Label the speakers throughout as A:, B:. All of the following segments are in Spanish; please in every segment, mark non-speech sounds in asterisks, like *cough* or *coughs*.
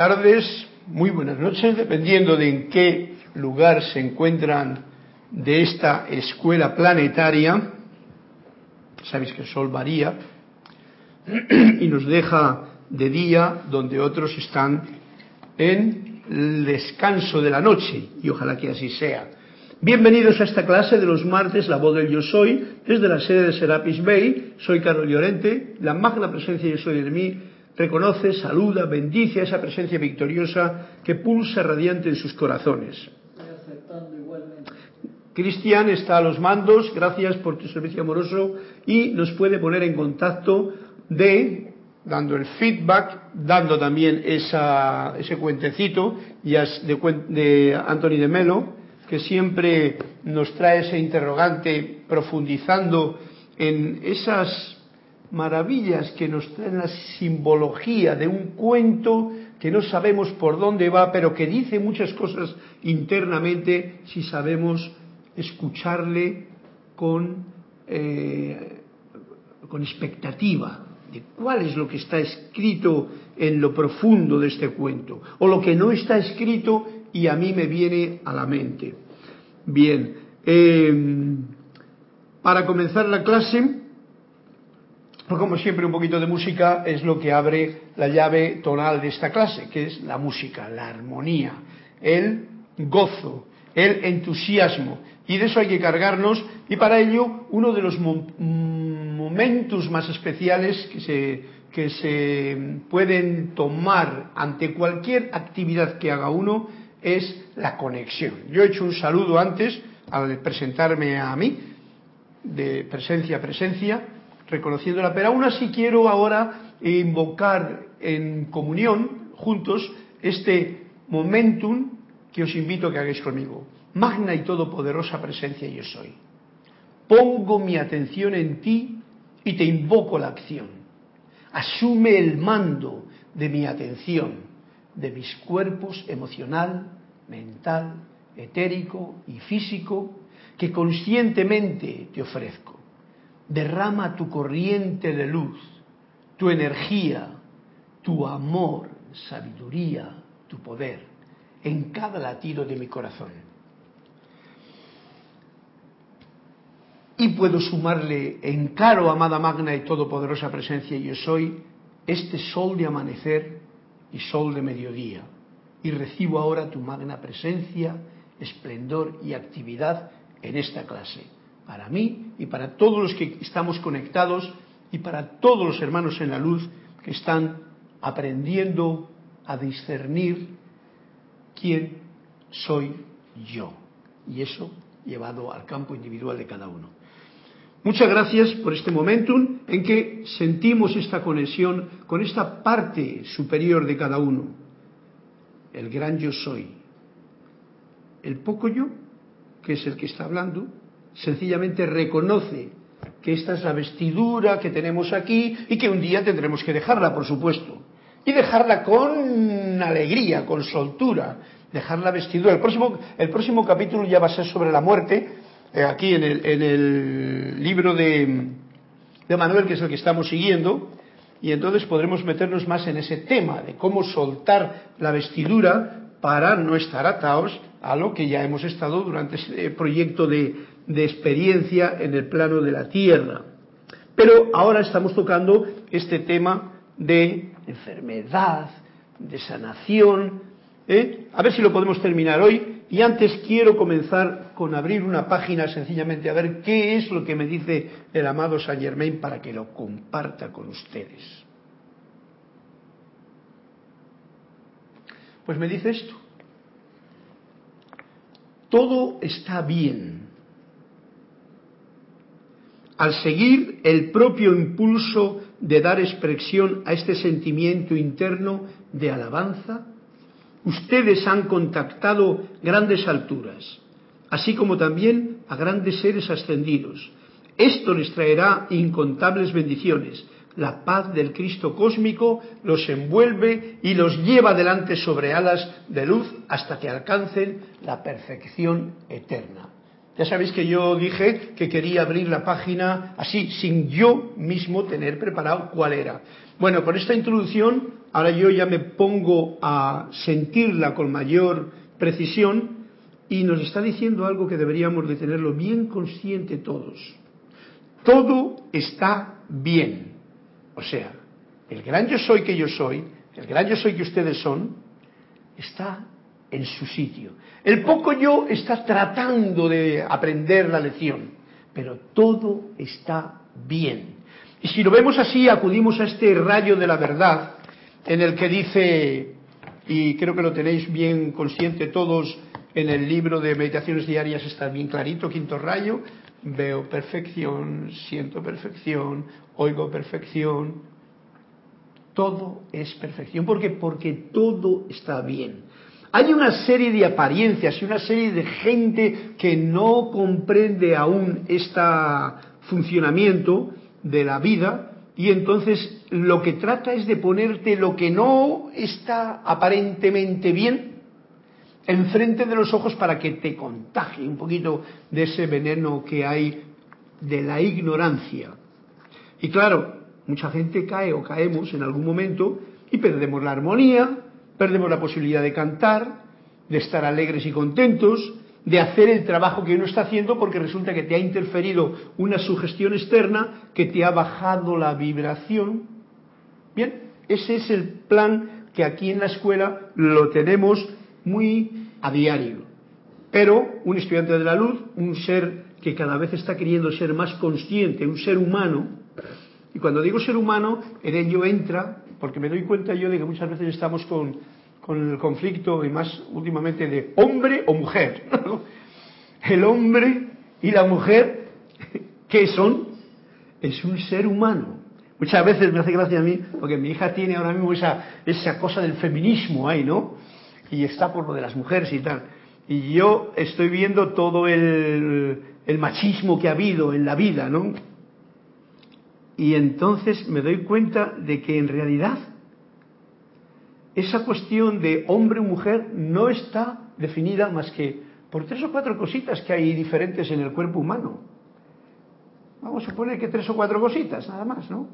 A: tardes, muy buenas noches, dependiendo de en qué lugar se encuentran de esta escuela planetaria. Sabéis que el Sol varía y nos deja de día donde otros están en el descanso de la noche y ojalá que así sea. Bienvenidos a esta clase de los martes, la voz del yo soy, desde la sede de Serapis Bay. Soy Carlos Llorente, la magna presencia yo soy de mí reconoce, saluda, bendice a esa presencia victoriosa que pulsa radiante en sus corazones. Cristian está a los mandos, gracias por tu servicio amoroso y nos puede poner en contacto de, dando el feedback, dando también esa, ese cuentecito de, de Anthony de Melo, que siempre nos trae ese interrogante profundizando en esas maravillas que nos traen la simbología de un cuento que no sabemos por dónde va, pero que dice muchas cosas internamente si sabemos escucharle con, eh, con expectativa de cuál es lo que está escrito en lo profundo de este cuento, o lo que no está escrito y a mí me viene a la mente. Bien, eh, para comenzar la clase, como siempre un poquito de música es lo que abre la llave tonal de esta clase, que es la música, la armonía, el gozo, el entusiasmo. Y de eso hay que cargarnos y para ello uno de los momentos más especiales que se, que se pueden tomar ante cualquier actividad que haga uno es la conexión. Yo he hecho un saludo antes al presentarme a mí, de presencia a presencia, reconociéndola, pero aún así quiero ahora invocar en comunión juntos este momentum que os invito a que hagáis conmigo. Magna y todopoderosa presencia yo soy. Pongo mi atención en ti y te invoco la acción. Asume el mando de mi atención, de mis cuerpos emocional, mental, etérico y físico que conscientemente te ofrezco derrama tu corriente de luz, tu energía, tu amor, sabiduría, tu poder en cada latido de mi corazón. Y puedo sumarle, encaro, amada magna y todopoderosa presencia, yo soy, este sol de amanecer y sol de mediodía. Y recibo ahora tu magna presencia, esplendor y actividad en esta clase para mí y para todos los que estamos conectados y para todos los hermanos en la luz que están aprendiendo a discernir quién soy yo. Y eso llevado al campo individual de cada uno. Muchas gracias por este momentum en que sentimos esta conexión con esta parte superior de cada uno, el gran yo soy. El poco yo, que es el que está hablando, sencillamente reconoce que esta es la vestidura que tenemos aquí y que un día tendremos que dejarla, por supuesto. Y dejarla con alegría, con soltura, dejar la vestidura. El próximo, el próximo capítulo ya va a ser sobre la muerte, eh, aquí en el, en el libro de, de Manuel, que es el que estamos siguiendo, y entonces podremos meternos más en ese tema de cómo soltar la vestidura para no estar atados a lo que ya hemos estado durante este proyecto de, de experiencia en el plano de la tierra. Pero ahora estamos tocando este tema de enfermedad, de sanación. ¿eh? A ver si lo podemos terminar hoy. Y antes quiero comenzar con abrir una página sencillamente a ver qué es lo que me dice el amado Saint Germain para que lo comparta con ustedes. Pues me dice esto. Todo está bien al seguir el propio impulso de dar expresión a este sentimiento interno de alabanza, ustedes han contactado grandes alturas, así como también a grandes seres ascendidos. Esto les traerá incontables bendiciones. La paz del Cristo cósmico los envuelve y los lleva adelante sobre alas de luz hasta que alcancen la perfección eterna. Ya sabéis que yo dije que quería abrir la página así, sin yo mismo tener preparado cuál era. Bueno, con esta introducción, ahora yo ya me pongo a sentirla con mayor precisión y nos está diciendo algo que deberíamos de tenerlo bien consciente todos. Todo está bien. O sea, el gran yo soy que yo soy, el gran yo soy que ustedes son, está en su sitio. El poco yo está tratando de aprender la lección, pero todo está bien. Y si lo vemos así, acudimos a este rayo de la verdad en el que dice, y creo que lo tenéis bien consciente todos, en el libro de meditaciones diarias está bien clarito, quinto rayo, veo perfección, siento perfección, oigo perfección, todo es perfección. ¿Por qué? Porque todo está bien. Hay una serie de apariencias y una serie de gente que no comprende aún este funcionamiento de la vida y entonces lo que trata es de ponerte lo que no está aparentemente bien enfrente de los ojos para que te contagie un poquito de ese veneno que hay de la ignorancia. Y claro, mucha gente cae o caemos en algún momento y perdemos la armonía, perdemos la posibilidad de cantar, de estar alegres y contentos, de hacer el trabajo que uno está haciendo porque resulta que te ha interferido una sugestión externa que te ha bajado la vibración. Bien, ese es el plan que aquí en la escuela lo tenemos muy a diario. Pero un estudiante de la luz, un ser que cada vez está queriendo ser más consciente, un ser humano, y cuando digo ser humano, en ello entra porque me doy cuenta yo de que muchas veces estamos con, con el conflicto, y más últimamente, de hombre o mujer. *laughs* El hombre y la mujer, *laughs* ¿qué son? Es un ser humano. Muchas veces me hace gracia a mí, porque mi hija tiene ahora mismo esa, esa cosa del feminismo ahí, ¿no? Y está por lo de las mujeres y tal. Y yo estoy viendo todo el, el machismo que ha habido en la vida, ¿no? Y entonces me doy cuenta de que en realidad esa cuestión de hombre o mujer no está definida más que por tres o cuatro cositas que hay diferentes en el cuerpo humano. Vamos a suponer que tres o cuatro cositas, nada más, ¿no?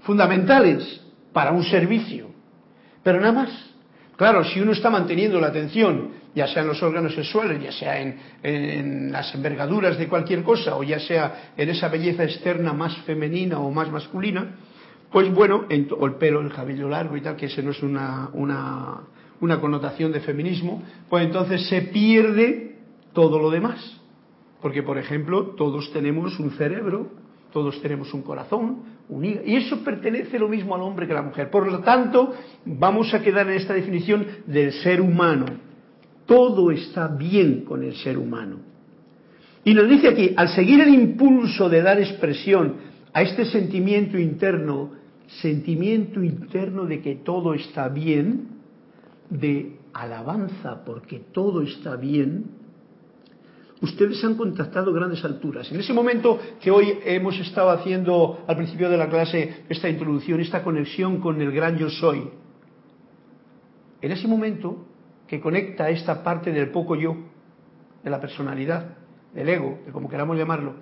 A: Fundamentales para un servicio. Pero nada más. Claro, si uno está manteniendo la atención, ya sea en los órganos sexuales, ya sea en, las envergaduras de cualquier cosa, o ya sea en esa belleza externa más femenina o más masculina, pues bueno, o el pelo, el cabello largo y tal, que ese no es una, una connotación de feminismo, pues entonces se pierde todo lo demás. Porque, por ejemplo, todos tenemos un cerebro, todos tenemos un corazón, y eso pertenece lo mismo al hombre que a la mujer. Por lo tanto, vamos a quedar en esta definición del ser humano. Todo está bien con el ser humano. Y nos dice aquí, al seguir el impulso de dar expresión a este sentimiento interno, sentimiento interno de que todo está bien, de alabanza porque todo está bien, ustedes han contactado grandes alturas. En ese momento que hoy hemos estado haciendo al principio de la clase esta introducción, esta conexión con el gran yo soy, en ese momento que conecta esta parte del poco yo, de la personalidad, del ego, de como queramos llamarlo,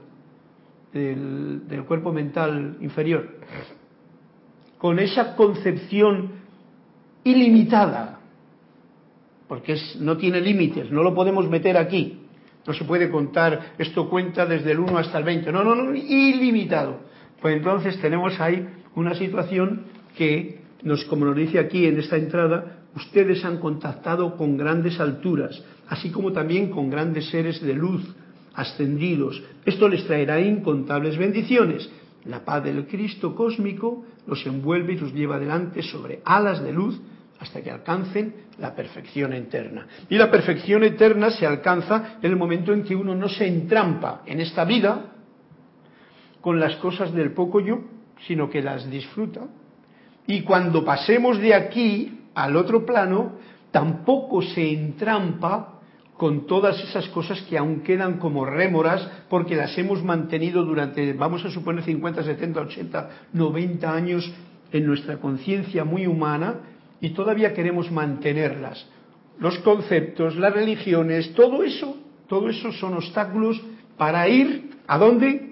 A: del, cuerpo mental inferior, con esa concepción ilimitada, porque no tiene límites, no lo podemos meter aquí, no se puede contar, esto cuenta desde el 1 hasta el 20. No, no, no, ilimitado. Pues entonces tenemos ahí una situación que, nos, como nos dice aquí en esta entrada, ustedes han contactado con grandes alturas, así como también con grandes seres de luz ascendidos. Esto les traerá incontables bendiciones. La paz del Cristo cósmico los envuelve y los lleva adelante sobre alas de luz hasta que alcancen la perfección eterna. Y la perfección eterna se alcanza en el momento en que uno no se entrampa en esta vida con las cosas del poco yo, sino que las disfruta. Y cuando pasemos de aquí al otro plano, tampoco se entrampa con todas esas cosas que aún quedan como rémoras porque las hemos mantenido durante, vamos a suponer, 50, 70, 80, 90 años en nuestra conciencia muy humana y todavía queremos mantenerlas. Los conceptos, las religiones, todo eso Todo eso son obstáculos para ir a dónde?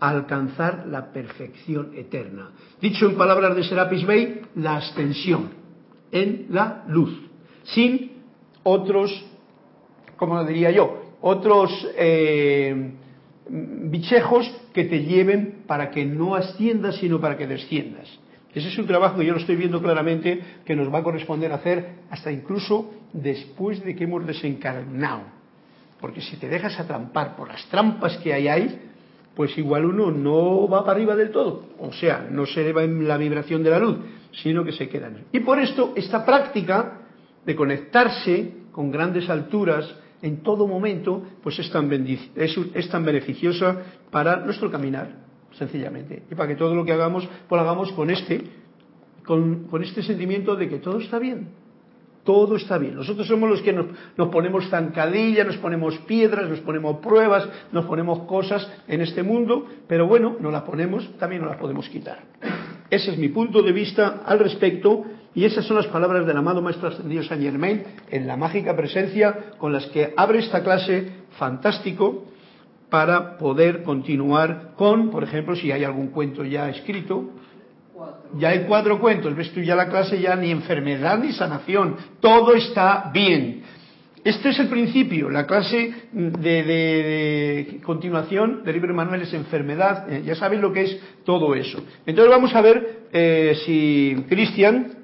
A: Alcanzar la perfección eterna. Dicho en palabras de Serapis Bey, la ascensión en la luz, sin otros, como diría yo, otros eh, bichejos que te lleven para que no asciendas, sino para que desciendas. Ese es un trabajo que yo lo estoy viendo claramente que nos va a corresponder hacer hasta incluso después de que hemos desencarnado. Porque si te dejas atrampar por las trampas que hay ahí, pues igual uno no va para arriba del todo. O sea, no se eleva en la vibración de la luz, sino que se queda en Y por esto, esta práctica de conectarse con grandes alturas, en todo momento, pues es tan, es, tan beneficiosa para nuestro caminar, sencillamente. Y para que todo lo que hagamos, pues lo hagamos con este, con este sentimiento de que todo está bien. Todo está bien. Nosotros somos los que nos, nos ponemos zancadillas, nos ponemos piedras, nos ponemos pruebas, nos ponemos cosas en este mundo, pero bueno, no las ponemos, también no las podemos quitar. Ese es mi punto de vista al respecto y esas son las palabras del amado Maestro Ascendido Saint Germain en la mágica presencia con las que abre esta clase fantástico para poder continuar con, por ejemplo, si hay algún cuento ya escrito, ya hay cuatro cuentos, ves tú ya la clase ya ni enfermedad ni sanación, todo está bien. Este es el principio, la clase de, continuación del libro Manuel es enfermedad, eh, ya sabéis lo que es todo eso. Entonces vamos a ver eh, si Cristian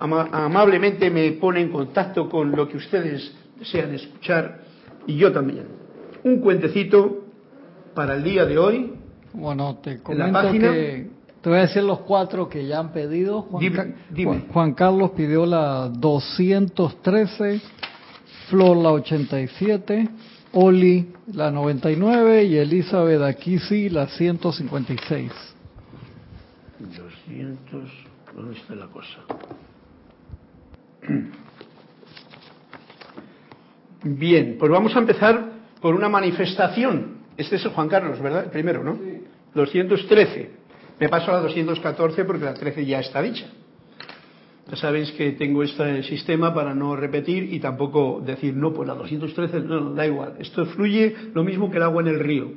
A: amablemente me pone en contacto con lo que ustedes desean escuchar y yo también. Un cuentecito para el día de hoy.
B: Bueno, te comento que te voy a decir los cuatro que ya han pedido. Juan, Juan Carlos pidió la 213, Flor la 87, Oli la 99 y Elizabeth Aquisi la 156.
A: 200, ¿dónde está la cosa? Bien, pues vamos a empezar por una manifestación. Este es el Juan Carlos, ¿verdad? El primero, ¿no? 213. Me paso a la 214 porque la 13 ya está dicha. Ya sabéis que tengo este sistema para no repetir y tampoco decir, no, pues la 213, no, da igual. Esto fluye lo mismo que el agua en el río.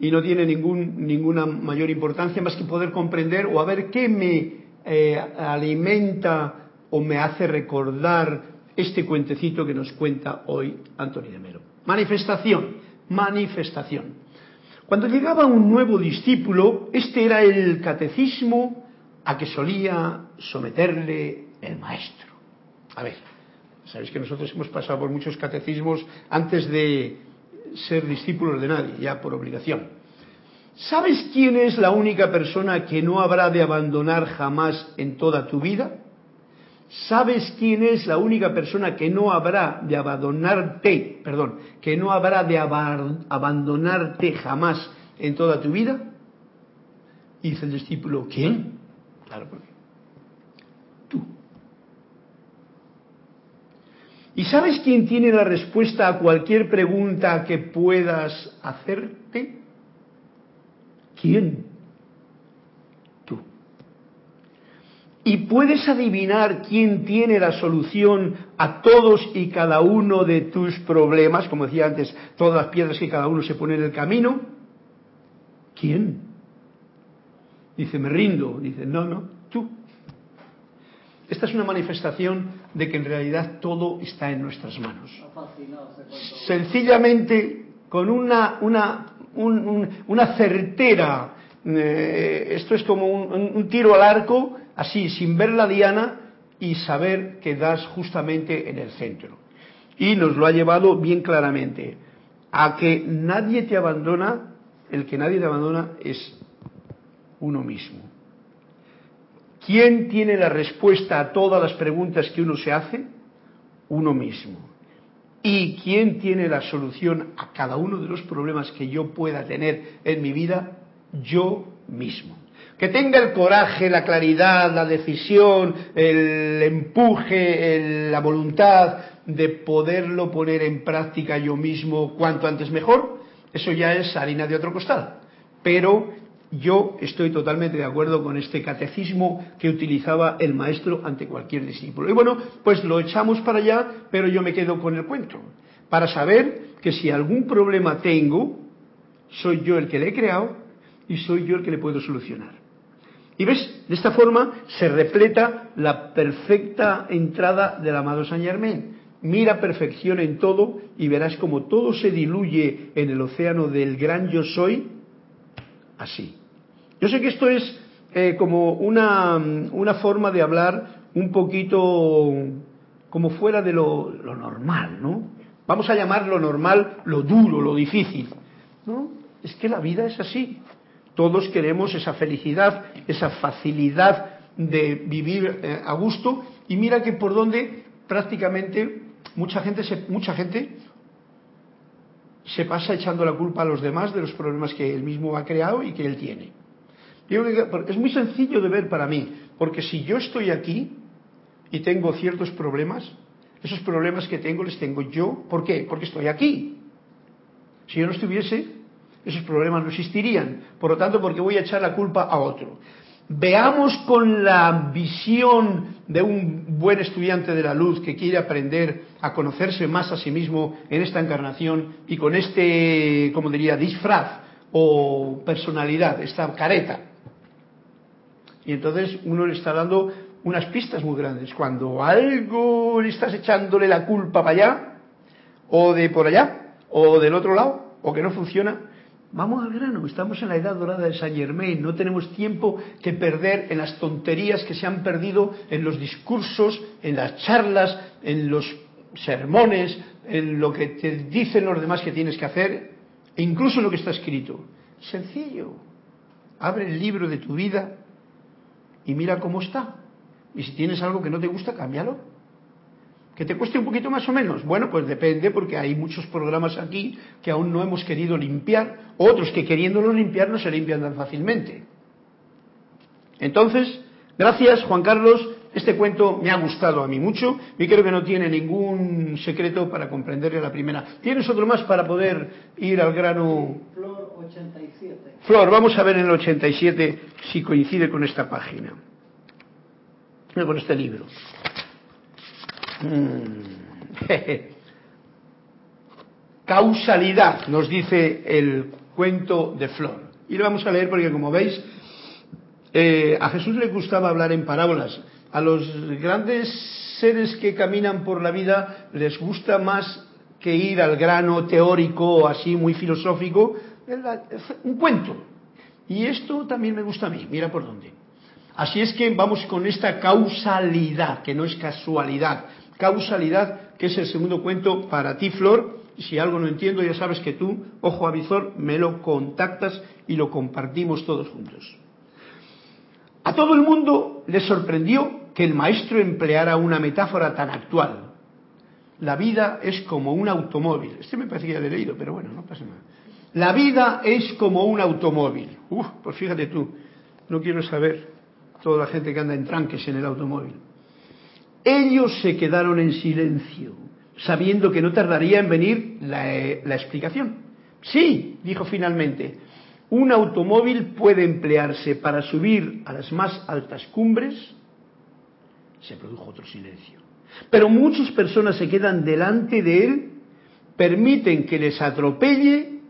A: Y no tiene ningún, ninguna mayor importancia más que poder comprender o a ver qué me eh, alimenta o me hace recordar este cuentecito que nos cuenta hoy Antonio de Mero. Manifestación, manifestación. Cuando llegaba un nuevo discípulo, este era el catecismo a que solía someterle el maestro. A ver, sabéis que nosotros hemos pasado por muchos catecismos antes de ser discípulos de nadie, ya por obligación. ¿Sabes quién es la única persona que no habrá de abandonar jamás en toda tu vida? ¿Sabes quién es la única persona que no habrá de abandonarte, perdón, que no habrá de abandonarte jamás en toda tu vida? Dice el discípulo, ¿quién? Claro, porque tú. ¿Y sabes quién tiene la respuesta a cualquier pregunta que puedas hacerte? ¿Quién? Y puedes adivinar quién tiene la solución a todos y cada uno de tus problemas, como decía antes, todas las piedras que cada uno se pone en el camino. ¿Quién? Dice, me rindo. Dice, no, no, tú. Esta es una manifestación de que en realidad todo está en nuestras manos. Sencillamente, con una, una, una certera, eh, esto es como un tiro al arco, así, sin ver la diana y saber que das justamente en el centro. Y nos lo ha llevado bien claramente a que nadie te abandona, el que nadie te abandona es uno mismo. ¿Quién tiene la respuesta a todas las preguntas que uno se hace? Uno mismo. ¿Y quién tiene la solución a cada uno de los problemas que yo pueda tener en mi vida? Yo mismo que tenga el coraje, la claridad, la decisión, el empuje, la voluntad de poderlo poner en práctica yo mismo cuanto antes mejor, eso ya es harina de otro costal. Pero yo estoy totalmente de acuerdo con este catecismo que utilizaba el maestro ante cualquier discípulo. Y bueno, pues lo echamos para allá, pero yo me quedo con el cuento, para saber que si algún problema tengo, soy yo el que le he creado y soy yo el que le puedo solucionar. Y ves, de esta forma se repleta la perfecta entrada del amado Saint Germain. Mira perfección en todo y verás como todo se diluye en el océano del gran yo soy así. Yo sé que esto es eh, como una, una, forma de hablar un poquito como fuera de lo, lo, normal, ¿no? Vamos a llamar lo normal lo duro, lo difícil. ¿no? Es que la vida es así. Todos queremos esa felicidad, esa facilidad de vivir eh, a gusto y mira que por donde prácticamente mucha gente se, mucha gente se pasa echando la culpa a los demás de los problemas que él mismo ha creado y que él tiene. es muy sencillo de ver para mí, porque si yo estoy aquí y tengo ciertos problemas, esos problemas que tengo les tengo yo. ¿Por qué? Porque estoy aquí. Si yo no estuviese, esos problemas no existirían. Por lo tanto, porque voy a echar la culpa a otro. Veamos con la visión de un buen estudiante de la luz que quiere aprender a conocerse más a sí mismo en esta encarnación y con este, como diría, disfraz o personalidad, esta careta. Y entonces uno le está dando unas pistas muy grandes. Cuando algo le estás echándole la culpa para allá, o de por allá, o del otro lado, o que no funciona, Vamos al grano, estamos en la edad dorada de Saint Germain, no tenemos tiempo que perder en las tonterías que se han perdido en los discursos, en las charlas, en los sermones, en lo que te dicen los demás que tienes que hacer, e incluso en lo que está escrito. Sencillo. Abre el libro de tu vida y mira cómo está. Y si tienes algo que no te gusta, cámbialo. ¿Que te cueste un poquito más o menos? Bueno, pues depende porque hay muchos programas aquí que aún no hemos querido limpiar, otros que queriéndolos limpiar no se limpian tan fácilmente. Entonces, gracias Juan Carlos, este cuento me ha gustado a mí mucho y creo que no tiene ningún secreto para comprenderle la primera. ¿Tienes otro más para poder ir al grano?
B: Flor 87.
A: Flor, vamos a ver en el 87 si coincide con esta página, con este libro. Mm. *laughs* Causalidad, nos dice el cuento de Flor. Y lo vamos a leer porque, como veis, eh, a Jesús le gustaba hablar en parábolas. A los grandes seres que caminan por la vida les gusta más que ir al grano teórico, así muy filosófico, un cuento. Y esto también me gusta a mí, mira por dónde. Así es que vamos con esta causalidad, que no es casualidad, causalidad, que es el segundo cuento para ti, Flor. Si algo no entiendo, ya sabes que tú, ojo avizor, me lo contactas y lo compartimos todos juntos. A todo el mundo le sorprendió que el maestro empleara una metáfora tan actual. La vida es como un automóvil. Este me parece que ya he leído, pero bueno, no pasa nada. La vida es como un automóvil. Uf, pues fíjate tú, no quiero saber toda la gente que anda en tranques en el automóvil. Ellos se quedaron en silencio, sabiendo que no tardaría en venir la, explicación. Sí, dijo finalmente, un automóvil puede emplearse para subir a las más altas cumbres. Se produjo otro silencio. Pero muchas personas se quedan delante de él, permiten que les atropelle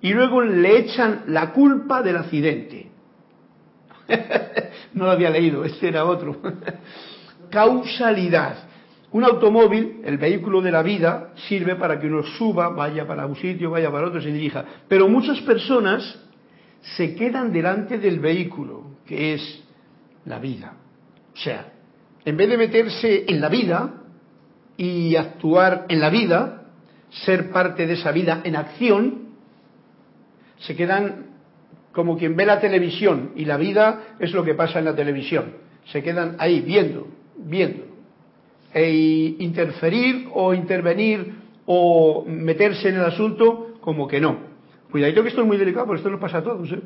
A: y luego le echan la culpa del accidente. *laughs* no lo había leído, este era otro *laughs* causalidad. Un automóvil, el vehículo de la vida, sirve para que uno suba, vaya para un sitio, vaya para otro, se dirija. Pero muchas personas se quedan delante del vehículo, que es la vida. O sea, en vez de meterse en la vida y actuar en la vida, ser parte de esa vida en acción, se quedan como quien ve la televisión y la vida es lo que pasa en la televisión. Se quedan ahí viendo, viendo. E interferir o intervenir o meterse en el asunto, como que no. Cuidadito que esto es muy delicado, porque esto nos pasa a todos, ¿eh?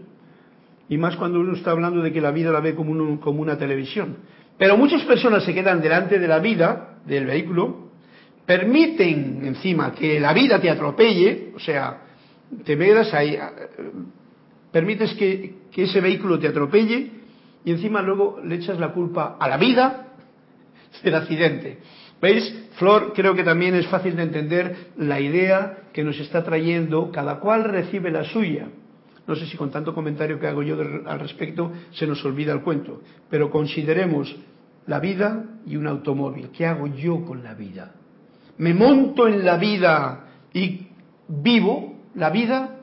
A: Y más cuando uno está hablando de que la vida la ve como, como una televisión. Pero muchas personas se quedan delante de la vida, del vehículo, permiten encima que la vida te atropelle, o sea, te veas ahí, permites que, que ese vehículo te atropelle y encima luego le echas la culpa a la vida del accidente. ¿Veis? Flor, creo que también es fácil de entender la idea que nos está trayendo, cada cual recibe la suya. No sé si con tanto comentario que hago yo al respecto se nos olvida el cuento, pero consideremos la vida y un automóvil. ¿Qué hago yo con la vida? ¿Me monto en la vida y vivo la vida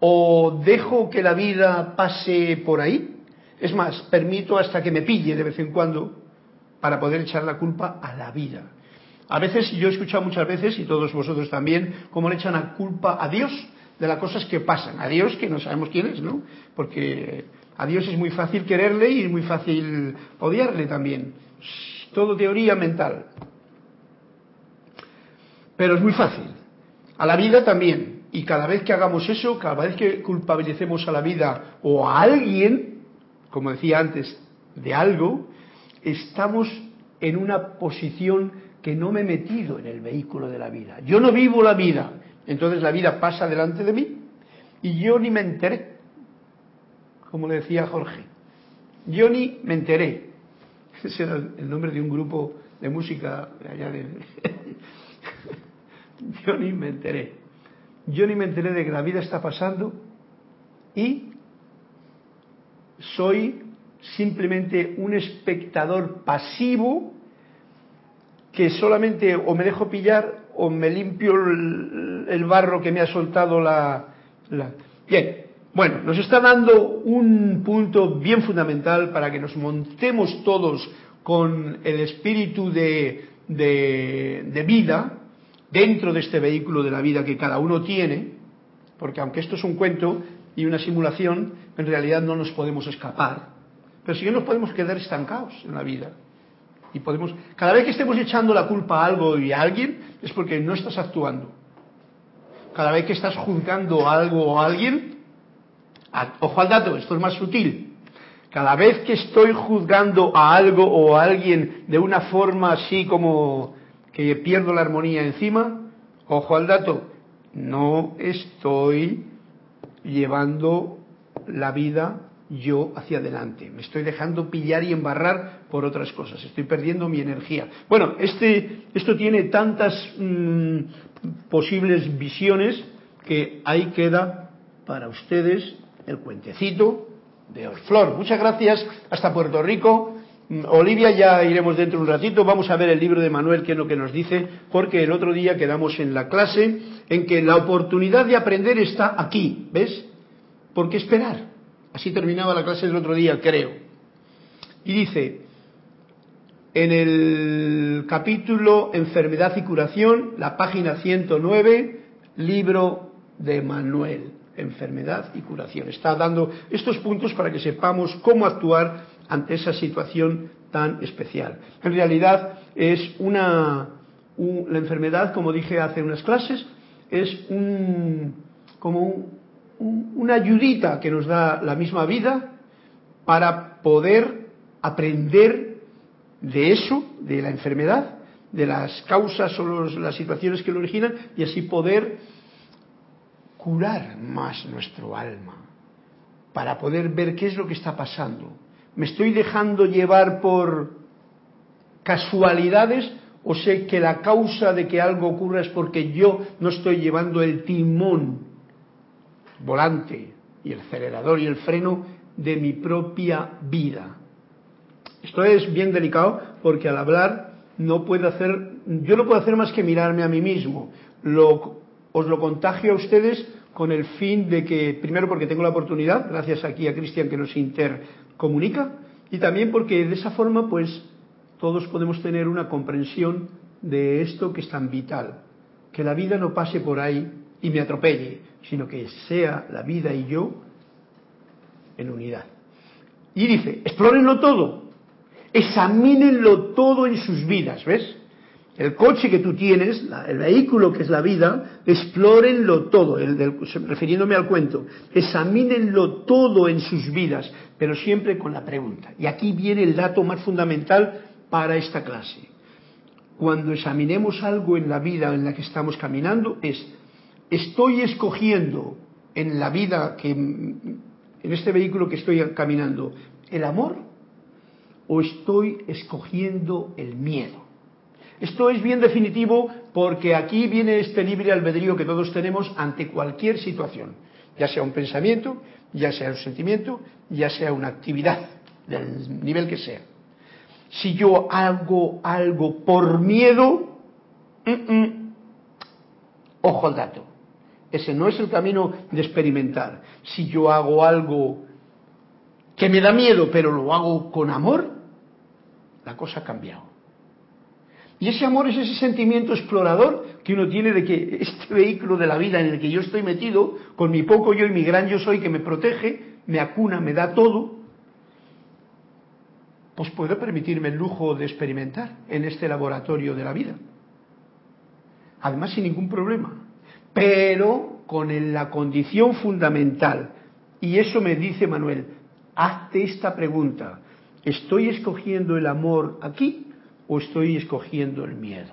A: o dejo que la vida pase por ahí? Es más, permito hasta que me pille de vez en cuando para poder echar la culpa a la vida. A veces, yo he escuchado muchas veces, y todos vosotros también, cómo le echan la culpa a Dios de las cosas que pasan. A Dios que no sabemos quién es, ¿no? Porque a Dios es muy fácil quererle y es muy fácil odiarle también. Todo teoría mental. Pero es muy fácil. A la vida también. Y cada vez que hagamos eso, cada vez que culpabilicemos a la vida o a alguien, como decía antes, de algo, estamos en una posición que no me he metido en el vehículo de la vida. Yo no vivo la vida, entonces la vida pasa delante de mí y yo ni me enteré, como le decía Jorge. Yo ni me enteré. *laughs* Ese era el nombre de un grupo de música allá de... *laughs* yo ni me enteré. Yo ni me enteré de que la vida está pasando y soy simplemente un espectador pasivo que solamente o me dejo pillar o me limpio el, barro que me ha soltado la, Bien, bueno, nos está dando un punto bien fundamental para que nos montemos todos con el espíritu de, de vida dentro de este vehículo de la vida que cada uno tiene, porque aunque esto es un cuento y una simulación, en realidad no nos podemos escapar pero si no nos podemos quedar estancados en la vida. Y podemos, cada vez que estemos echando la culpa a algo y a alguien, es porque no estás actuando. Cada vez que estás juzgando a algo o a alguien, ojo al dato, esto es más sutil. Cada vez que estoy juzgando a algo o a alguien de una forma así como que pierdo la armonía encima, ojo al dato, no estoy llevando la vida yo hacia adelante. Me estoy dejando pillar y embarrar por otras cosas. Estoy perdiendo mi energía. Bueno, este, esto tiene tantas mm, posibles visiones que ahí queda para ustedes el cuentecito de Flor. Muchas gracias. Hasta Puerto Rico. Mm, Olivia, ya iremos dentro de un ratito. Vamos a ver el libro de Manuel, qué es lo que nos dice, porque el otro día quedamos en la clase en que la oportunidad de aprender está aquí. ¿Ves? ¿Por qué esperar? Así terminaba la clase del otro día, creo. Y dice, en el capítulo Enfermedad y Curación, la página 109, libro de Manuel, Enfermedad y Curación. Está dando estos puntos para que sepamos cómo actuar ante esa situación tan especial. En realidad es una, la enfermedad, como dije hace unas clases, es un, como un, una ayudita que nos da la misma vida para poder aprender de eso, de la enfermedad, de las causas o las situaciones que lo originan y así poder curar más nuestro alma, para poder ver qué es lo que está pasando. ¿Me estoy dejando llevar por casualidades o sé que la causa de que algo ocurra es porque yo no estoy llevando el timón volante y el acelerador y el freno de mi propia vida. Esto es bien delicado porque al hablar no puedo hacer, yo no puedo hacer más que mirarme a mí mismo. Lo, os lo contagio a ustedes con el fin de que, primero porque tengo la oportunidad, gracias aquí a Cristian que nos intercomunica, y también porque de esa forma pues todos podemos tener una comprensión de esto que es tan vital. Que la vida no pase por ahí y me atropelle, sino que sea la vida y yo en unidad. Y dice, explórenlo todo, examínenlo todo en sus vidas, ¿ves? El coche que tú tienes, el vehículo que es la vida, explórenlo todo, refiriéndome al cuento, examínenlo todo en sus vidas, pero siempre con la pregunta. Y aquí viene el dato más fundamental para esta clase. Cuando examinemos algo en la vida en la que estamos caminando, es estoy escogiendo en la vida que en este vehículo que estoy caminando, el amor o estoy escogiendo el miedo? Esto es bien definitivo porque aquí viene este libre albedrío que todos tenemos ante cualquier situación, ya sea un pensamiento, ya sea un sentimiento, ya sea una actividad, del nivel que sea. Si yo hago algo por miedo, ojo al dato. Ese no es el camino de experimentar. Si yo hago algo que me da miedo, pero lo hago con amor, la cosa ha cambiado. Y ese amor es ese sentimiento explorador que uno tiene de que este vehículo de la vida en el que yo estoy metido, con mi poco yo y mi gran yo soy que me protege, me acuna, me da todo, pues puedo permitirme el lujo de experimentar en este laboratorio de la vida. Además, sin ningún problema. Pero con la condición fundamental, y eso me dice Manuel, hazte esta pregunta, ¿estoy escogiendo el amor aquí o estoy escogiendo el miedo?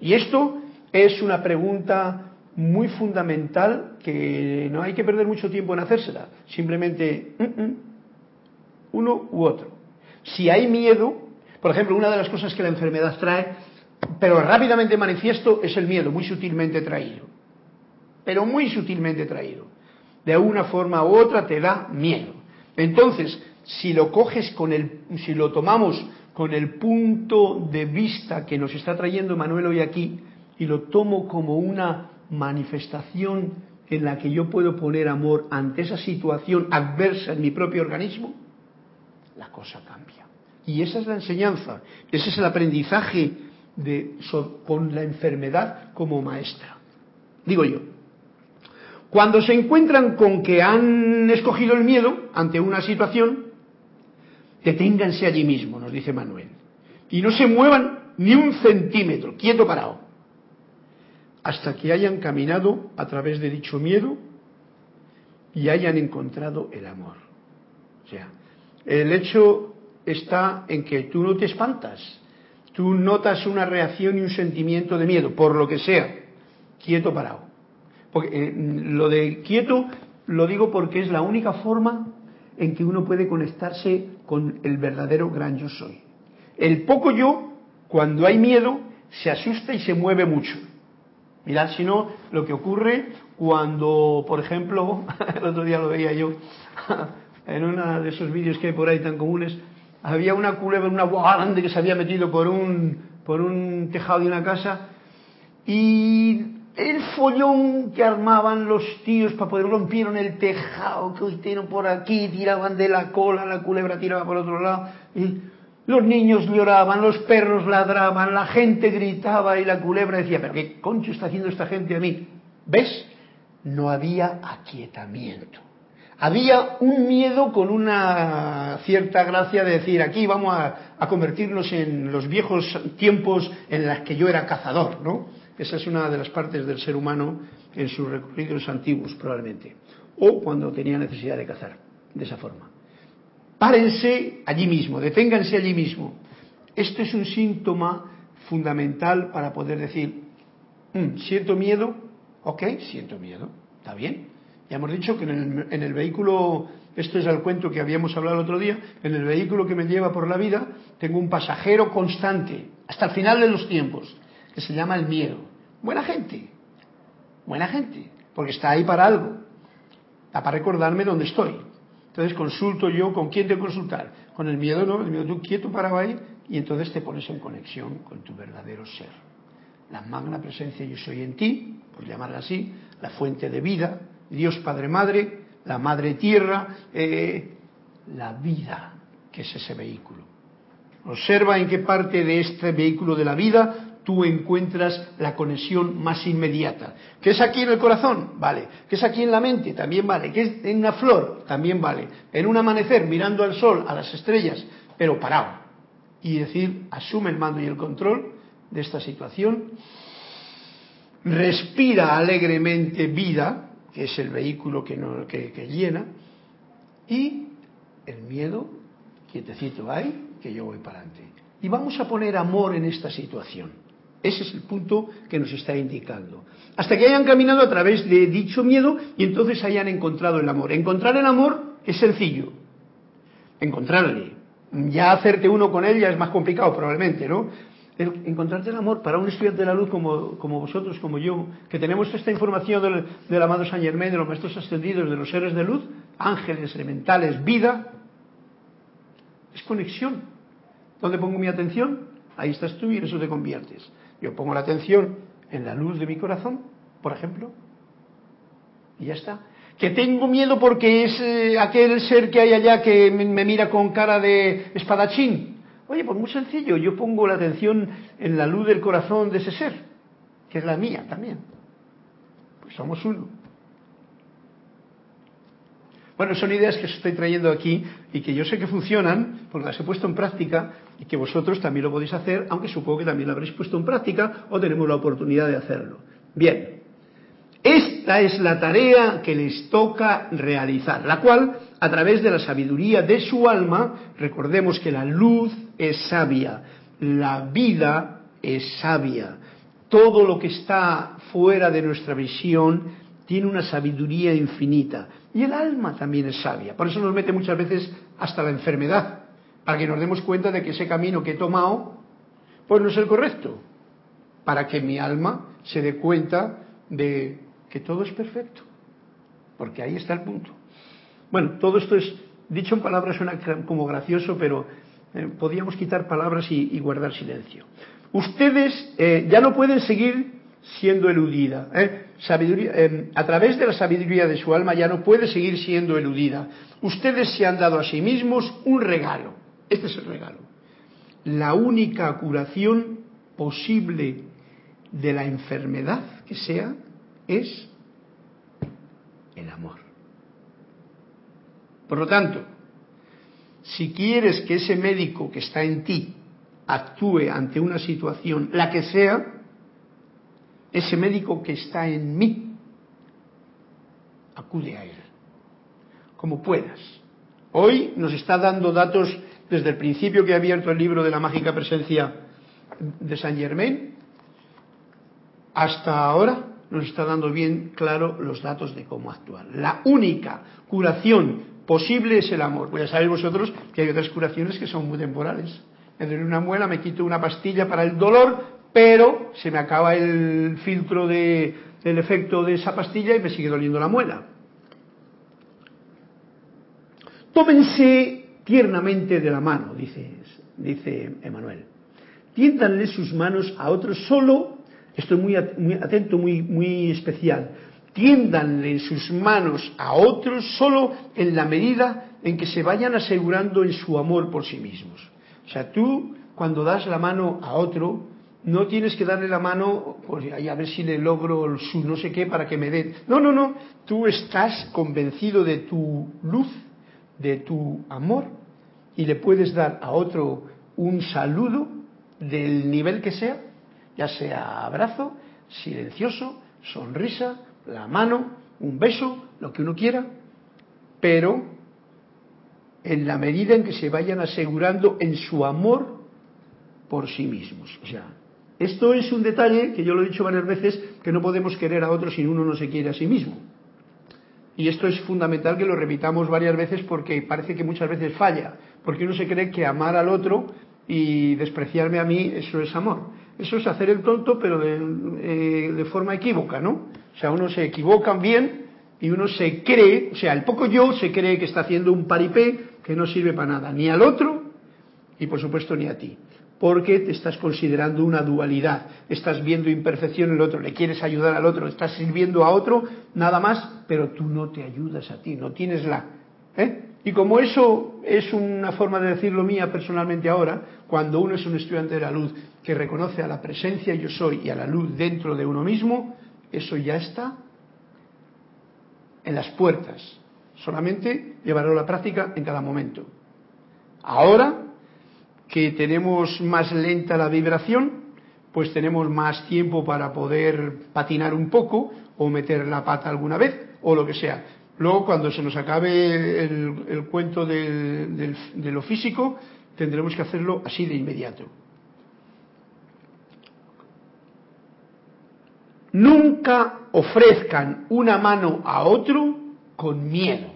A: Y esto es una pregunta muy fundamental que no hay que perder mucho tiempo en hacérsela. Simplemente uno u otro. Si hay miedo, por ejemplo, una de las cosas que la enfermedad trae, pero rápidamente manifiesto, es el miedo, muy sutilmente traído. Pero muy sutilmente traído. De una forma u otra te da miedo. Entonces, si lo coges con el, si lo tomamos con el punto de vista que nos está trayendo Manuel hoy aquí y lo tomo como una manifestación en la que yo puedo poner amor ante esa situación adversa en mi propio organismo, la cosa cambia. Y esa es la enseñanza, ese es el aprendizaje de, con la enfermedad como maestra. Digo yo, cuando se encuentran con que han escogido el miedo ante una situación, Deténganse allí mismo, nos dice Manuel. Y no se muevan ni un centímetro, quieto parado, hasta que hayan caminado a través de dicho miedo y hayan encontrado el amor. O sea, el hecho está en que tú no te espantas, tú notas una reacción y un sentimiento de miedo, por lo que sea, quieto parado. Porque eh, lo de quieto lo digo porque es la única forma en que uno puede conectarse con el verdadero gran yo soy. El poco yo, cuando hay miedo, se asusta y se mueve mucho. Mirad, si no, lo que ocurre cuando, por ejemplo, *laughs* el otro día lo veía yo, *laughs* en uno de esos vídeos que hay por ahí tan comunes, había una culebra, una grande que se había metido por un, por un tejado de una casa y el follón que armaban los tíos para poder rompieron el tejado, que hicieron por aquí, tiraban de la cola, la culebra tiraba por otro lado, y los niños lloraban, los perros ladraban, la gente gritaba y la culebra decía, pero ¿qué concho está haciendo esta gente a mí? ¿Ves? No había aquietamiento. Había un miedo con una cierta gracia de decir, aquí vamos a, convertirnos en los viejos tiempos en los que yo era cazador, ¿no? Esa es una de las partes del ser humano en sus recorridos antiguos, probablemente. O cuando tenía necesidad de cazar, de esa forma. Párense allí mismo, deténganse allí mismo. Esto es un síntoma fundamental para poder decir, mm, siento miedo, ok, siento miedo, está bien. Ya hemos dicho que en el, vehículo, esto es el cuento que habíamos hablado el otro día, en el vehículo que me lleva por la vida, tengo un pasajero constante, hasta el final de los tiempos que se llama el miedo. Buena gente, buena gente, porque está ahí para algo, para recordarme dónde estoy. Entonces consulto yo con quién te consultar. Con el miedo, ¿no? El miedo tú quieto parado ahí y entonces te pones en conexión con tu verdadero ser. La magna presencia yo soy en ti, por llamarla así, la fuente de vida, Dios Padre Madre, la Madre Tierra, eh, la vida, que es ese vehículo. Observa en qué parte de este vehículo de la vida tú encuentras la conexión más inmediata. ¿Que es aquí en el corazón? Vale. ¿Que es aquí en la mente? También vale. ¿Que es en una flor? También vale. En un amanecer, mirando al sol, a las estrellas, pero parado. Y decir, asume el mando y el control de esta situación. Respira alegremente vida, que es el vehículo que, que llena. Y el miedo, quietecito hay, que yo voy para adelante. Y vamos a poner amor en esta situación Ese es el punto que nos está indicando. Hasta que hayan caminado a través de dicho miedo y entonces hayan encontrado el amor. Encontrar el amor es sencillo. Encontrarle. Ya hacerte uno con él ya es más complicado probablemente, ¿no? Encontrarte el amor para un estudiante de la luz como, como vosotros, como yo, que tenemos esta información del, del, amado San Germain, de los maestros ascendidos, de los seres de luz, ángeles, elementales, vida, es conexión. ¿Dónde pongo mi atención? Ahí estás tú y en eso te conviertes. Yo pongo la atención en la luz de mi corazón, por ejemplo, y ya está. Que tengo miedo porque es eh, aquel ser que hay allá que me mira con cara de espadachín. Oye, pues muy sencillo, yo pongo la atención en la luz del corazón de ese ser, que es la mía también. Pues somos uno. Bueno, son ideas que os estoy trayendo aquí y que yo sé que funcionan porque las he puesto en práctica y que vosotros también lo podéis hacer, aunque supongo que también lo habréis puesto en práctica o tenemos la oportunidad de hacerlo. Bien, esta es la tarea que les toca realizar, la cual, a través de la sabiduría de su alma, recordemos que la luz es sabia, la vida es sabia, todo lo que está fuera de nuestra visión tiene una sabiduría infinita. Y el alma también es sabia. Por eso nos mete muchas veces hasta la enfermedad, para que nos demos cuenta de que ese camino que he tomado, pues no es el correcto. Para que mi alma se dé cuenta de que todo es perfecto. Porque ahí está el punto. Bueno, todo esto es, dicho en palabras, suena como gracioso, pero eh, podíamos quitar palabras y, guardar silencio. Ustedes eh, ya no pueden seguir siendo eludida. ¿eh? a través de la sabiduría de su alma ya no puede seguir siendo eludida. Ustedes se han dado a sí mismos un regalo. Este es el regalo. La única curación posible de la enfermedad que sea es el amor. Por lo tanto, si quieres que ese médico que está en ti actúe ante una situación, la que sea, ese médico que está en mí, acude a él, como puedas. Hoy nos está dando datos desde el principio que he abierto el libro de la mágica presencia de Saint Germain hasta ahora nos está dando bien claro los datos de cómo actuar. La única curación posible es el amor. Pues ya sabéis vosotros que hay otras curaciones que son muy temporales. Me duele una muela, me quito una pastilla para el dolor, pero se me acaba el filtro de, del efecto de esa pastilla y me sigue doliendo la muela. Tómense tiernamente de la mano, dice, dice Emanuel. Tiéndanle sus manos a otros solo estoy muy, muy atento, muy, muy especial. Tiéndanle sus manos a otros solo en la medida en que se vayan asegurando en su amor por sí mismos. O sea, tú cuando das la mano a otro, no tienes que darle la mano, pues a ver si le logro su no sé qué para que me dé. No, no, no. Tú estás convencido de tu luz, de tu amor, y le puedes dar a otro un saludo del nivel que sea, ya sea abrazo, silencioso, sonrisa, la mano, un beso, lo que uno quiera, pero en la medida en que se vayan asegurando en su amor por sí mismos. O sea, esto es un detalle que yo lo he dicho varias veces, que no podemos querer a otros si uno no se quiere a sí mismo. Y esto es fundamental que lo repitamos varias veces porque parece que muchas veces falla, porque uno se cree que amar al otro y despreciarme a mí, eso es amor. Eso es hacer el tonto, pero de, eh, forma equívoca, ¿no? O sea, uno se equivoca bien y uno se cree, o sea, el poco yo se cree que está haciendo un paripé que no sirve para nada, ni al otro y por supuesto ni a ti. Porque te estás considerando una dualidad, estás viendo imperfección en el otro, le quieres ayudar al otro, estás sirviendo a otro, nada más, pero tú no te ayudas a ti, no tienes la. ¿eh? Y como eso es una forma de decirlo mía personalmente ahora, cuando uno es un estudiante de la luz que reconoce a la presencia yo soy y a la luz dentro de uno mismo, eso ya está en las puertas. Solamente llevarlo a la práctica en cada momento. Ahora que tenemos más lenta la vibración, pues tenemos más tiempo para poder patinar un poco o meter la pata alguna vez o lo que sea. Luego, cuando se nos acabe el, cuento de, lo físico, tendremos que hacerlo así de inmediato. Nunca ofrezcan una mano a otro con miedo.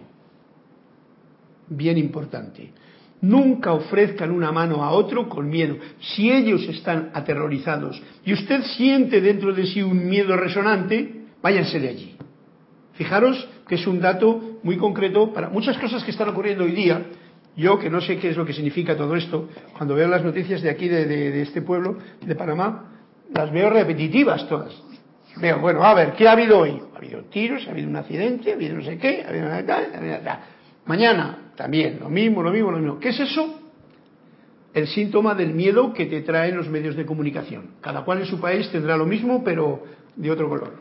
A: Bien importante. Nunca ofrezcan una mano a otro con miedo. Si ellos están aterrorizados y usted siente dentro de sí un miedo resonante, váyanse de allí. Fijaros que es un dato muy concreto para muchas cosas que están ocurriendo hoy día. Yo, que no sé qué es lo que significa todo esto, cuando veo las noticias de aquí, de, este pueblo, de Panamá, las veo repetitivas todas. Veo, bueno, a ver, ¿qué ha habido hoy? Ha habido tiros, ha habido un accidente, ha habido no sé qué, ha habido... Mañana también, lo mismo, lo mismo, lo mismo. ¿Qué es eso? El síntoma del miedo que te traen los medios de comunicación. Cada cual en su país tendrá lo mismo, pero de otro color.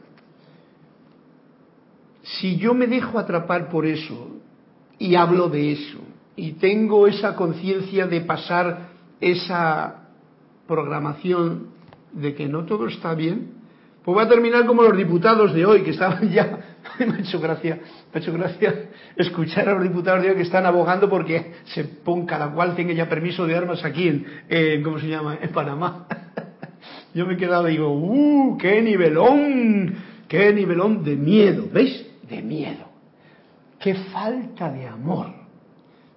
A: Si yo me dejo atrapar por eso y hablo de eso y tengo esa conciencia de pasar esa programación de que no todo está bien, pues va a terminar como los diputados de hoy, que estaban ya, *laughs* me ha hecho gracia, me ha hecho gracia escuchar a los diputados de hoy que están abogando porque se ponga, cada cual tenga ya permiso de armas aquí en, ¿cómo se llama?, en Panamá. *laughs* Yo me he quedado y digo, ¡uh, qué nivelón! ¡Qué nivelón de miedo! ¿Veis? De miedo. ¡Qué falta de amor!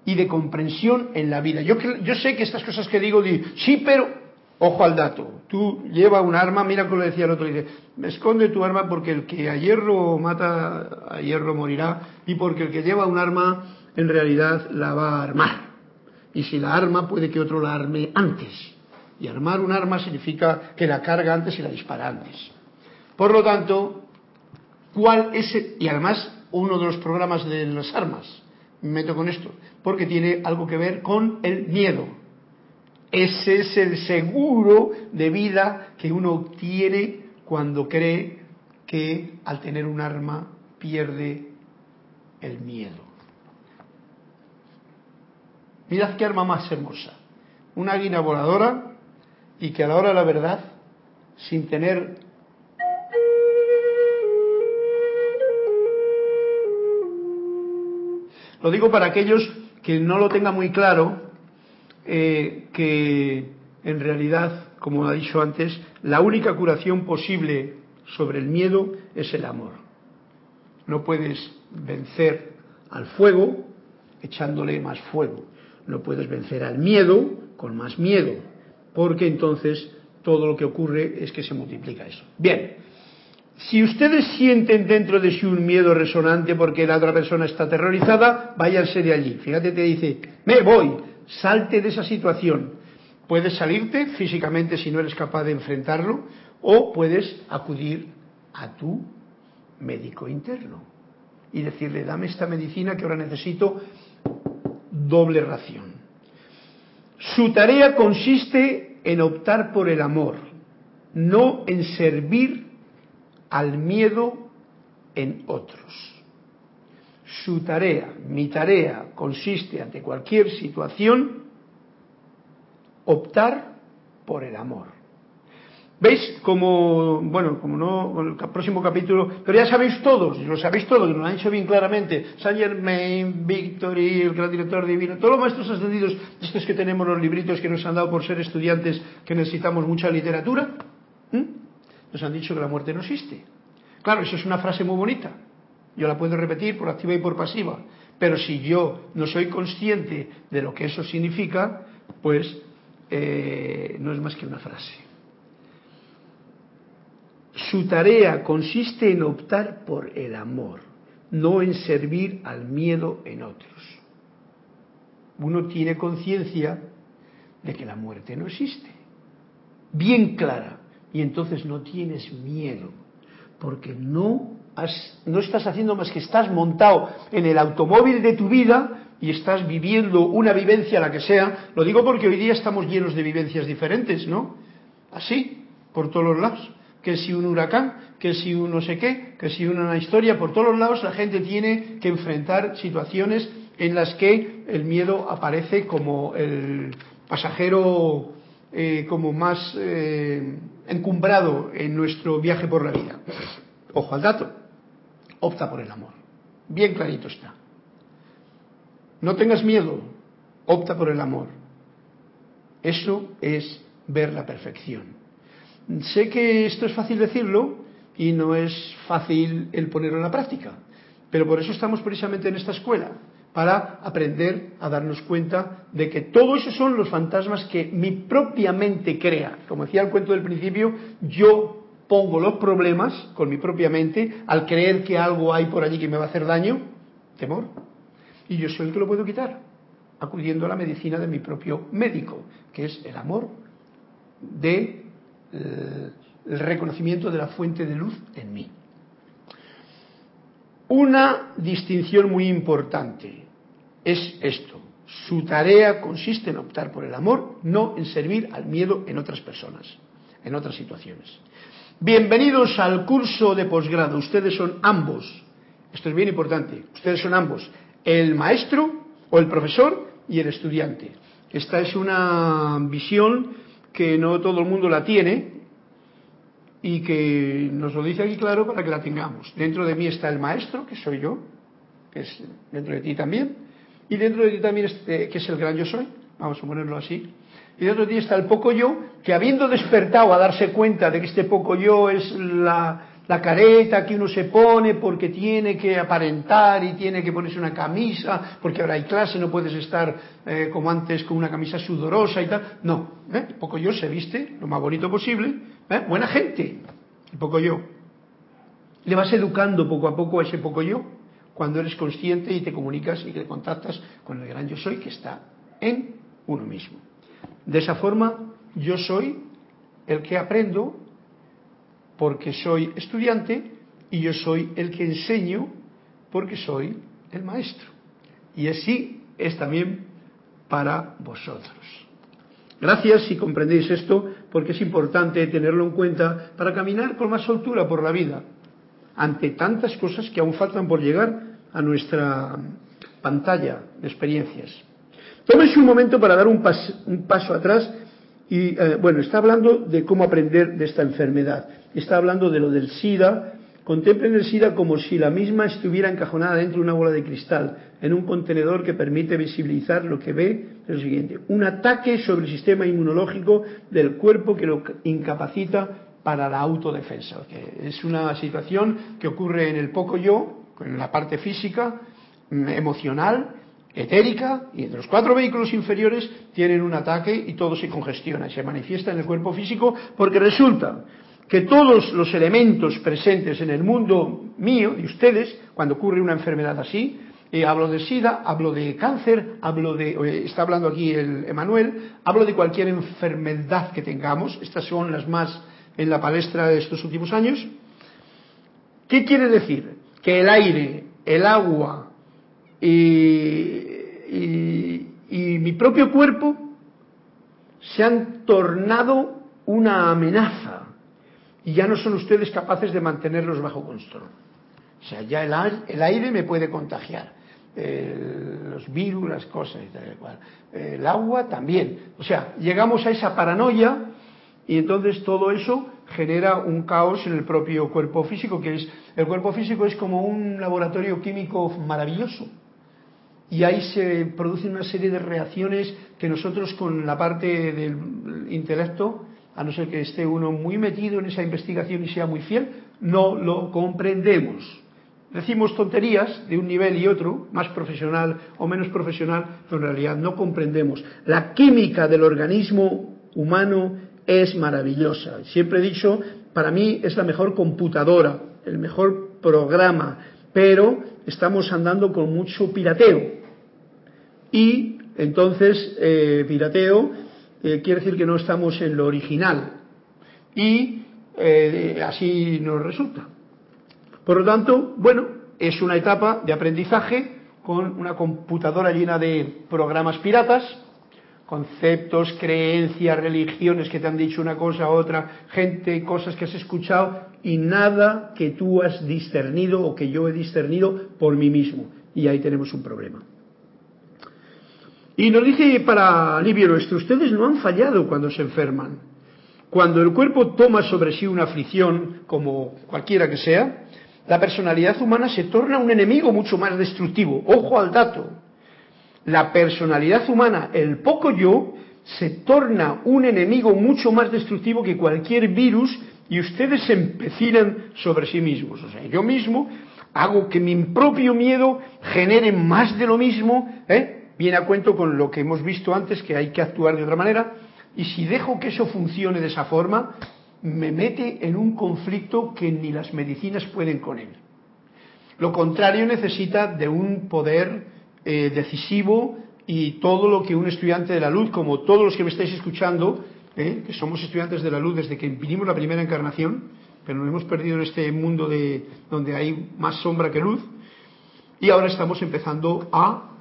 A: Y de comprensión en la vida. Yo, yo sé que estas cosas que digo, digo sí, pero Ojo al dato, tú lleva un arma, mira como le decía el otro, dice, esconde tu arma porque el que a hierro mata, a hierro morirá, y porque el que lleva un arma en realidad la va a armar. Y si la arma puede que otro la arme antes. Y armar un arma significa que la carga antes y la dispara antes. Por lo tanto, ¿cuál es y además uno de los programas de las armas? Me meto con esto, porque tiene algo que ver con el miedo ese es el seguro de vida que uno obtiene cuando cree que al tener un arma pierde el miedo. Mirad qué arma más hermosa. Una águila voladora y que a la hora de la verdad, sin tener Lo digo para aquellos que no lo tengan muy claro, eh, que en realidad, como ha dicho antes, la única curación posible sobre el miedo es el amor. No puedes vencer al fuego echándole más fuego. No puedes vencer al miedo con más miedo, porque entonces todo lo que ocurre es que se multiplica eso. Bien, si ustedes sienten dentro de sí un miedo resonante porque la otra persona está aterrorizada, váyanse de allí. Fíjate, te dice, me voy, salte de esa situación. Puedes salirte físicamente si no eres capaz de enfrentarlo o puedes acudir a tu médico interno y decirle, dame esta medicina que ahora necesito doble ración. Su tarea consiste en optar por el amor, no en servir al miedo en otros. Su tarea, mi tarea, consiste ante cualquier situación optar por el amor. ¿Veis? Como, bueno, como no, el próximo capítulo, pero ya sabéis todos, lo sabéis todos, nos lo han dicho bien claramente, Saint Germain, Victory, el gran director divino, todos los maestros ascendidos, estos que tenemos los libritos que nos han dado por ser estudiantes que necesitamos mucha literatura, nos han dicho que la muerte no existe. Claro, eso es una frase muy bonita, yo la puedo repetir por activa y por pasiva, pero si yo no soy consciente de lo que eso significa, pues eh, no es más que una frase. Su tarea consiste en optar por el amor, no en servir al miedo en otros. Uno tiene conciencia de que la muerte no existe, bien clara, y entonces no tienes miedo, porque no no estás haciendo más que estás montado en el automóvil de tu vida y estás viviendo una vivencia, la que sea. Lo digo porque hoy día estamos llenos de vivencias diferentes, ¿no? Así, por todos los lados. Que si un huracán, que si un no sé qué, que si una historia, por todos los lados la gente tiene que enfrentar situaciones en las que el miedo aparece como el pasajero eh, como más eh, encumbrado en nuestro viaje por la vida. Ojo al dato opta por el amor. Bien clarito está. No tengas miedo, opta por el amor. Eso es ver la perfección. Sé que esto es fácil decirlo, y no es fácil el ponerlo en la práctica. Pero por eso estamos precisamente en esta escuela, para aprender a darnos cuenta de que todo eso son los fantasmas que mi propia mente crea. Como decía el cuento del principio, yo pongo los problemas con mi propia mente al creer que algo hay por allí que me va a hacer daño, temor. Y yo soy el que lo puedo quitar, acudiendo a la medicina de mi propio médico, que es el amor de eh, el reconocimiento de la fuente de luz en mí. Una distinción muy importante es esto. Su tarea consiste en optar por el amor, no en servir al miedo en otras personas, en otras situaciones. Bienvenidos al curso de posgrado. Ustedes son ambos. Esto es bien importante. Ustedes son ambos. El maestro o el profesor y el estudiante. Esta es una visión que no todo el mundo la tiene y que nos lo dice aquí claro para que la tengamos. Dentro de mí está el maestro, que soy yo, que es dentro de ti también, y dentro de ti también, este, que es el gran yo soy, vamos a ponerlo así, y de ti está el poco yo, que habiendo despertado a darse cuenta de que este poco yo es la, la careta que uno se pone porque tiene que aparentar y tiene que ponerse una camisa, porque ahora hay clase, no puedes estar eh, como antes con una camisa sudorosa y tal. No, ¿eh? el poco yo se viste lo más bonito posible, ¿eh? buena gente, el poco yo. Le vas educando poco a poco a ese poco yo cuando eres consciente y te comunicas y te contactas con el gran yo soy que está en uno mismo. De esa forma, yo soy el que aprendo porque soy estudiante y yo soy el que enseño porque soy el maestro. Y así es también para vosotros. Gracias si comprendéis esto, porque es importante tenerlo en cuenta para caminar con más soltura por la vida, ante tantas cosas que aún faltan por llegar a nuestra pantalla de experiencias. Tómense un momento para dar un, paso atrás y, eh, bueno, está hablando de cómo aprender de esta enfermedad está hablando de lo del SIDA. Contemplen el SIDA como si la misma estuviera encajonada dentro de una bola de cristal, en un contenedor que permite visibilizar lo que ve. Es lo siguiente, un ataque sobre el sistema inmunológico del cuerpo que lo incapacita para la autodefensa. Es una situación que ocurre en el poco yo, en la parte física, mm, emocional, etérica, y entre los cuatro vehículos inferiores tienen un ataque y todo se congestiona se manifiesta en el cuerpo físico porque resulta que todos los elementos presentes en el mundo mío, de ustedes, cuando ocurre una enfermedad así, eh, hablo de SIDA, hablo de cáncer, hablo de, eh, está hablando aquí el Emanuel, hablo de cualquier enfermedad que tengamos, estas son las más en la palestra de estos últimos años. ¿Qué quiere decir? Que el aire, el agua y mi propio cuerpo se han tornado una amenaza y ya no son ustedes capaces de mantenerlos bajo control. O sea, ya el, aire me puede contagiar, los virus, las cosas y. El agua también. O sea, llegamos a esa paranoia y entonces todo eso genera un caos en el propio cuerpo físico, que es el cuerpo físico es como un laboratorio químico maravilloso. Y ahí se producen una serie de reacciones que nosotros con la parte del intelecto a no ser que esté uno muy metido en esa investigación y sea muy fiel, no lo comprendemos. Decimos tonterías de un nivel y otro, más profesional o menos profesional, pero en realidad no comprendemos. La química del organismo humano es maravillosa. Siempre he dicho, para mí es la mejor computadora, el mejor programa, pero estamos andando con mucho pirateo. Y entonces, eh, pirateo eh, quiere decir que no estamos en lo original. Y eh, así nos resulta. Por lo tanto, bueno, es una etapa de aprendizaje con una computadora llena de programas piratas, conceptos, creencias, religiones que te han dicho una cosa otra, gente, cosas que has escuchado y nada que tú has discernido o que yo he discernido por mí mismo. Y ahí tenemos un problema. Y nos dice para alivio nuestro, ustedes no han fallado cuando se enferman. Cuando el cuerpo toma sobre sí una aflicción, como cualquiera que sea, la personalidad humana se torna un enemigo mucho más destructivo. Ojo al dato. La personalidad humana, el poco yo, se torna un enemigo mucho más destructivo que cualquier virus y ustedes se empecinan sobre sí mismos. O sea, yo mismo hago que mi propio miedo genere más de lo mismo, ¿eh? Viene a cuento con lo que hemos visto antes, que hay que actuar de otra manera, y si dejo que eso funcione de esa forma, me mete en un conflicto que ni las medicinas pueden con él. Lo contrario necesita de un poder eh, decisivo y todo lo que un estudiante de la luz, como todos los que me estáis escuchando, eh, que somos estudiantes de la luz desde que vinimos la primera encarnación, pero nos hemos perdido en este mundo de donde hay más sombra que luz, y ahora estamos empezando a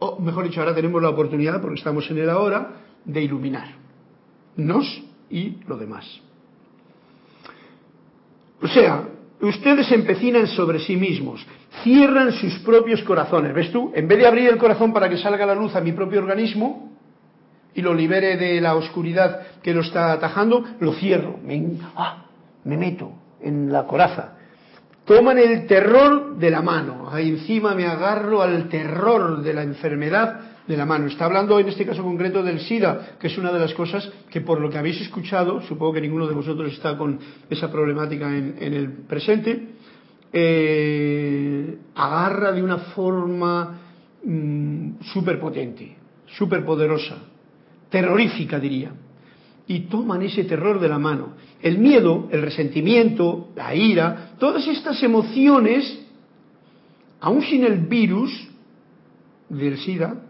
A: o mejor dicho, ahora tenemos la oportunidad, porque estamos en el ahora, de iluminar nos y lo demás. O sea, ustedes empecinan sobre sí mismos, cierran sus propios corazones. ¿Ves tú? En vez de abrir el corazón para que salga la luz a mi propio organismo y lo libere de la oscuridad que lo está atajando, lo cierro. Ah, me meto en la coraza. Toman el terror de la mano. Ahí encima me agarro al terror de la enfermedad de la mano. Está hablando en este caso concreto del SIDA, que es una de las cosas que por lo que habéis escuchado, supongo que ninguno de vosotros está con esa problemática en, el presente, eh, agarra de una forma mm, súper potente, poderosa, terrorífica diría. Y toman ese terror de la mano. El miedo, el resentimiento, la ira, todas estas emociones, aún sin el virus del SIDA,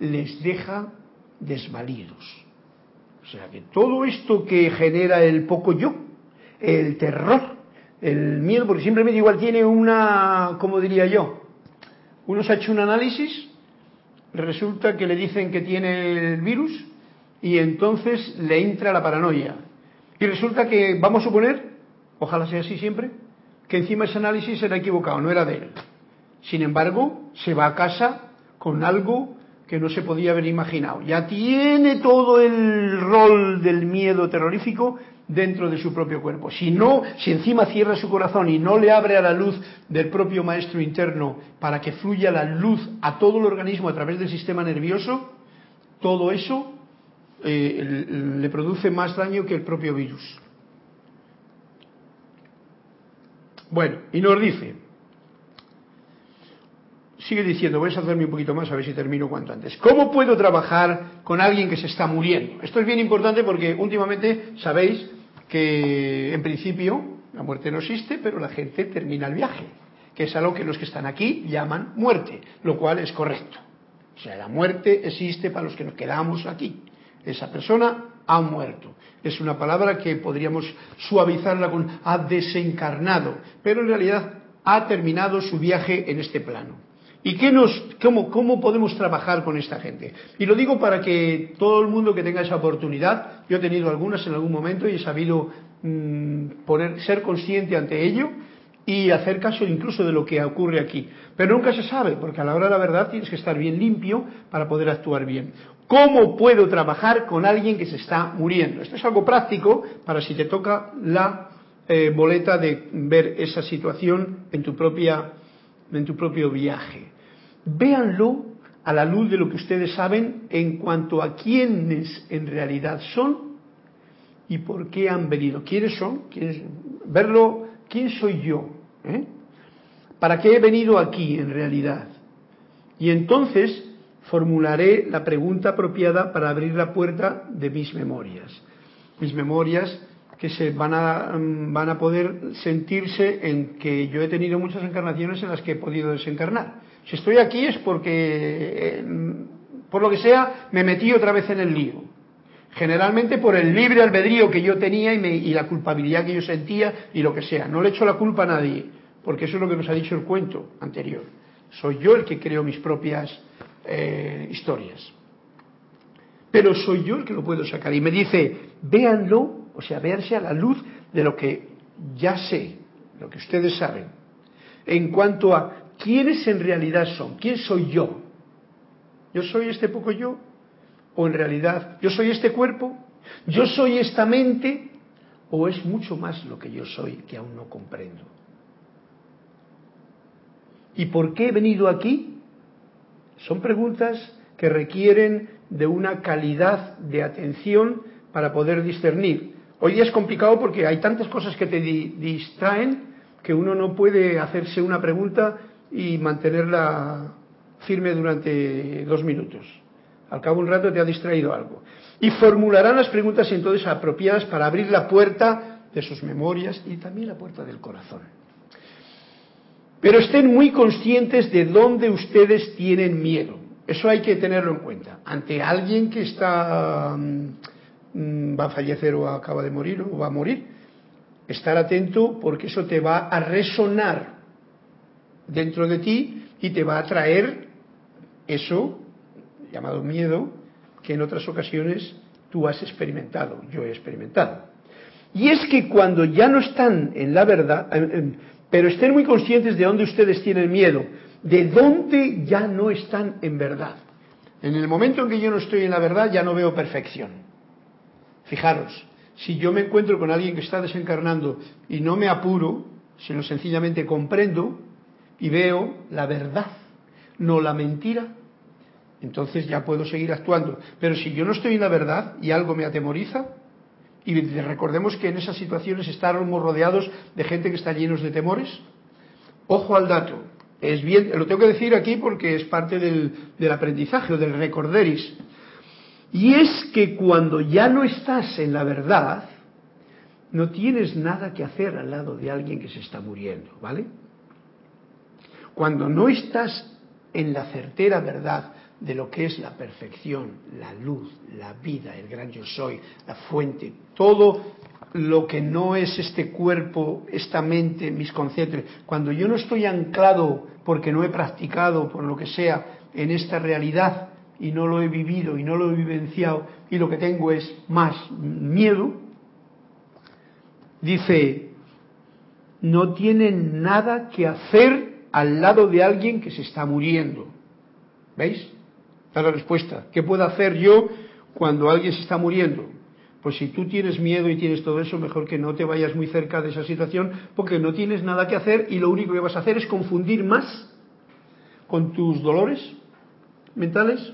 A: les deja desvalidos. O sea que todo esto que genera el poco yo, el terror, el miedo, porque simplemente igual tiene una, ¿cómo diría yo? Uno se ha hecho un análisis, resulta que le dicen que tiene el virus y entonces le entra la paranoia. Y resulta que, vamos a suponer, ojalá sea así siempre, que encima ese análisis era equivocado, no era de él. Sin embargo, se va a casa con algo que no se podía haber imaginado. Ya tiene todo el rol del miedo terrorífico dentro de su propio cuerpo. Si no, si encima cierra su corazón y no le abre a la luz del propio maestro interno para que fluya la luz a todo el organismo a través del sistema nervioso, todo eso eh, le produce más daño que el propio virus. Bueno, y nos dice, sigue diciendo, voy a hacerme un poquito más a ver si termino cuanto antes. ¿Cómo puedo trabajar con alguien que se está muriendo? Esto es bien importante porque últimamente sabéis que en principio la muerte no existe, pero la gente termina el viaje, que es algo que los que están aquí llaman muerte, lo cual es correcto. O sea, la muerte existe para los que nos quedamos aquí. Esa persona ha muerto. Es una palabra que podríamos suavizarla con ha desencarnado, pero en realidad ha terminado su viaje en este plano. ¿Y qué nos, cómo, cómo, podemos trabajar con esta gente? Y lo digo para que todo el mundo que tenga esa oportunidad, yo he tenido algunas en algún momento y he sabido mm, poner, ser consciente ante ello y hacer caso incluso de lo que ocurre aquí. Pero nunca se sabe, porque a la hora de la verdad tienes que estar bien limpio para poder actuar bien. ¿Cómo puedo trabajar con alguien que se está muriendo? Esto es algo práctico para si te toca la eh, boleta de ver esa situación en tu propia en tu propio viaje. Véanlo a la luz de lo que ustedes saben en cuanto a quiénes en realidad son y por qué han venido. ¿Quiénes son? Verlo, ¿quién soy yo? ¿Eh? ¿Para qué he venido aquí en realidad? Y entonces formularé la pregunta apropiada para abrir la puerta de mis memorias. Mis memorias que se van a, mm, van a poder sentirse en que yo he tenido muchas encarnaciones en las que he podido desencarnar. Si estoy aquí es porque, eh, mm, por lo que sea, me metí otra vez en el lío. Generalmente por el libre albedrío que yo tenía y, y la culpabilidad que yo sentía y lo que sea. No le echo la culpa a nadie, porque eso es lo que nos ha dicho el cuento anterior. Soy yo el que creo mis propias eh, historias. Pero soy yo el que lo puedo sacar. Y me dice, véanlo o sea, verse a la luz de lo que ya sé, lo que ustedes saben, en cuanto a quiénes en realidad son, quién soy yo. ¿Yo soy este poco yo? ¿O en realidad yo soy este cuerpo? ¿Yo soy esta mente? ¿O es mucho más lo que yo soy que aún no comprendo? ¿Y por qué he venido aquí? Son preguntas que requieren de una calidad de atención para poder discernir. Hoy es complicado porque hay tantas cosas que te distraen que uno no puede hacerse una pregunta y mantenerla firme durante dos minutos. Al cabo de un rato te ha distraído algo. Y formularán las preguntas entonces apropiadas para abrir la puerta de sus memorias y también la puerta del corazón. Pero estén muy conscientes de dónde ustedes tienen miedo. Eso hay que tenerlo en cuenta. Ante alguien que está mm, va a fallecer o acaba de morir o va a morir, estar atento porque eso te va a resonar dentro de ti y te va a traer eso llamado miedo que en otras ocasiones tú has experimentado, yo he experimentado. Y es que cuando ya no están en la verdad, pero estén muy conscientes de dónde ustedes tienen miedo, de dónde ya no están en verdad. En el momento en que yo no estoy en la verdad ya no veo perfección. Fijaros, si yo me encuentro con alguien que está desencarnando y no me apuro, sino sencillamente comprendo y veo la verdad, no la mentira, entonces ya puedo seguir actuando. Pero si yo no estoy en la verdad y algo me atemoriza, y recordemos que en esas situaciones estamos rodeados de gente que está llenos de temores, ojo al dato, es bien, lo tengo que decir aquí porque es parte del, del aprendizaje o del recorderis. Y es que cuando ya no estás en la verdad, no tienes nada que hacer al lado de alguien que se está muriendo, ¿vale? Cuando no estás en la certera verdad de lo que es la perfección, la luz, la vida, el gran yo soy, la fuente, todo lo que no es este cuerpo, esta mente, mis conceptos, cuando yo no estoy anclado porque no he practicado, por lo que sea, en esta realidad y no lo he vivido y no lo he vivenciado y lo que tengo es más miedo, dice, no tienen nada que hacer al lado de alguien que se está muriendo. ¿Veis? Está la respuesta. ¿Qué puedo hacer yo cuando alguien se está muriendo? Pues si tú tienes miedo y tienes todo eso, mejor que no te vayas muy cerca de esa situación porque no tienes nada que hacer y lo único que vas a hacer es confundir más con tus dolores mentales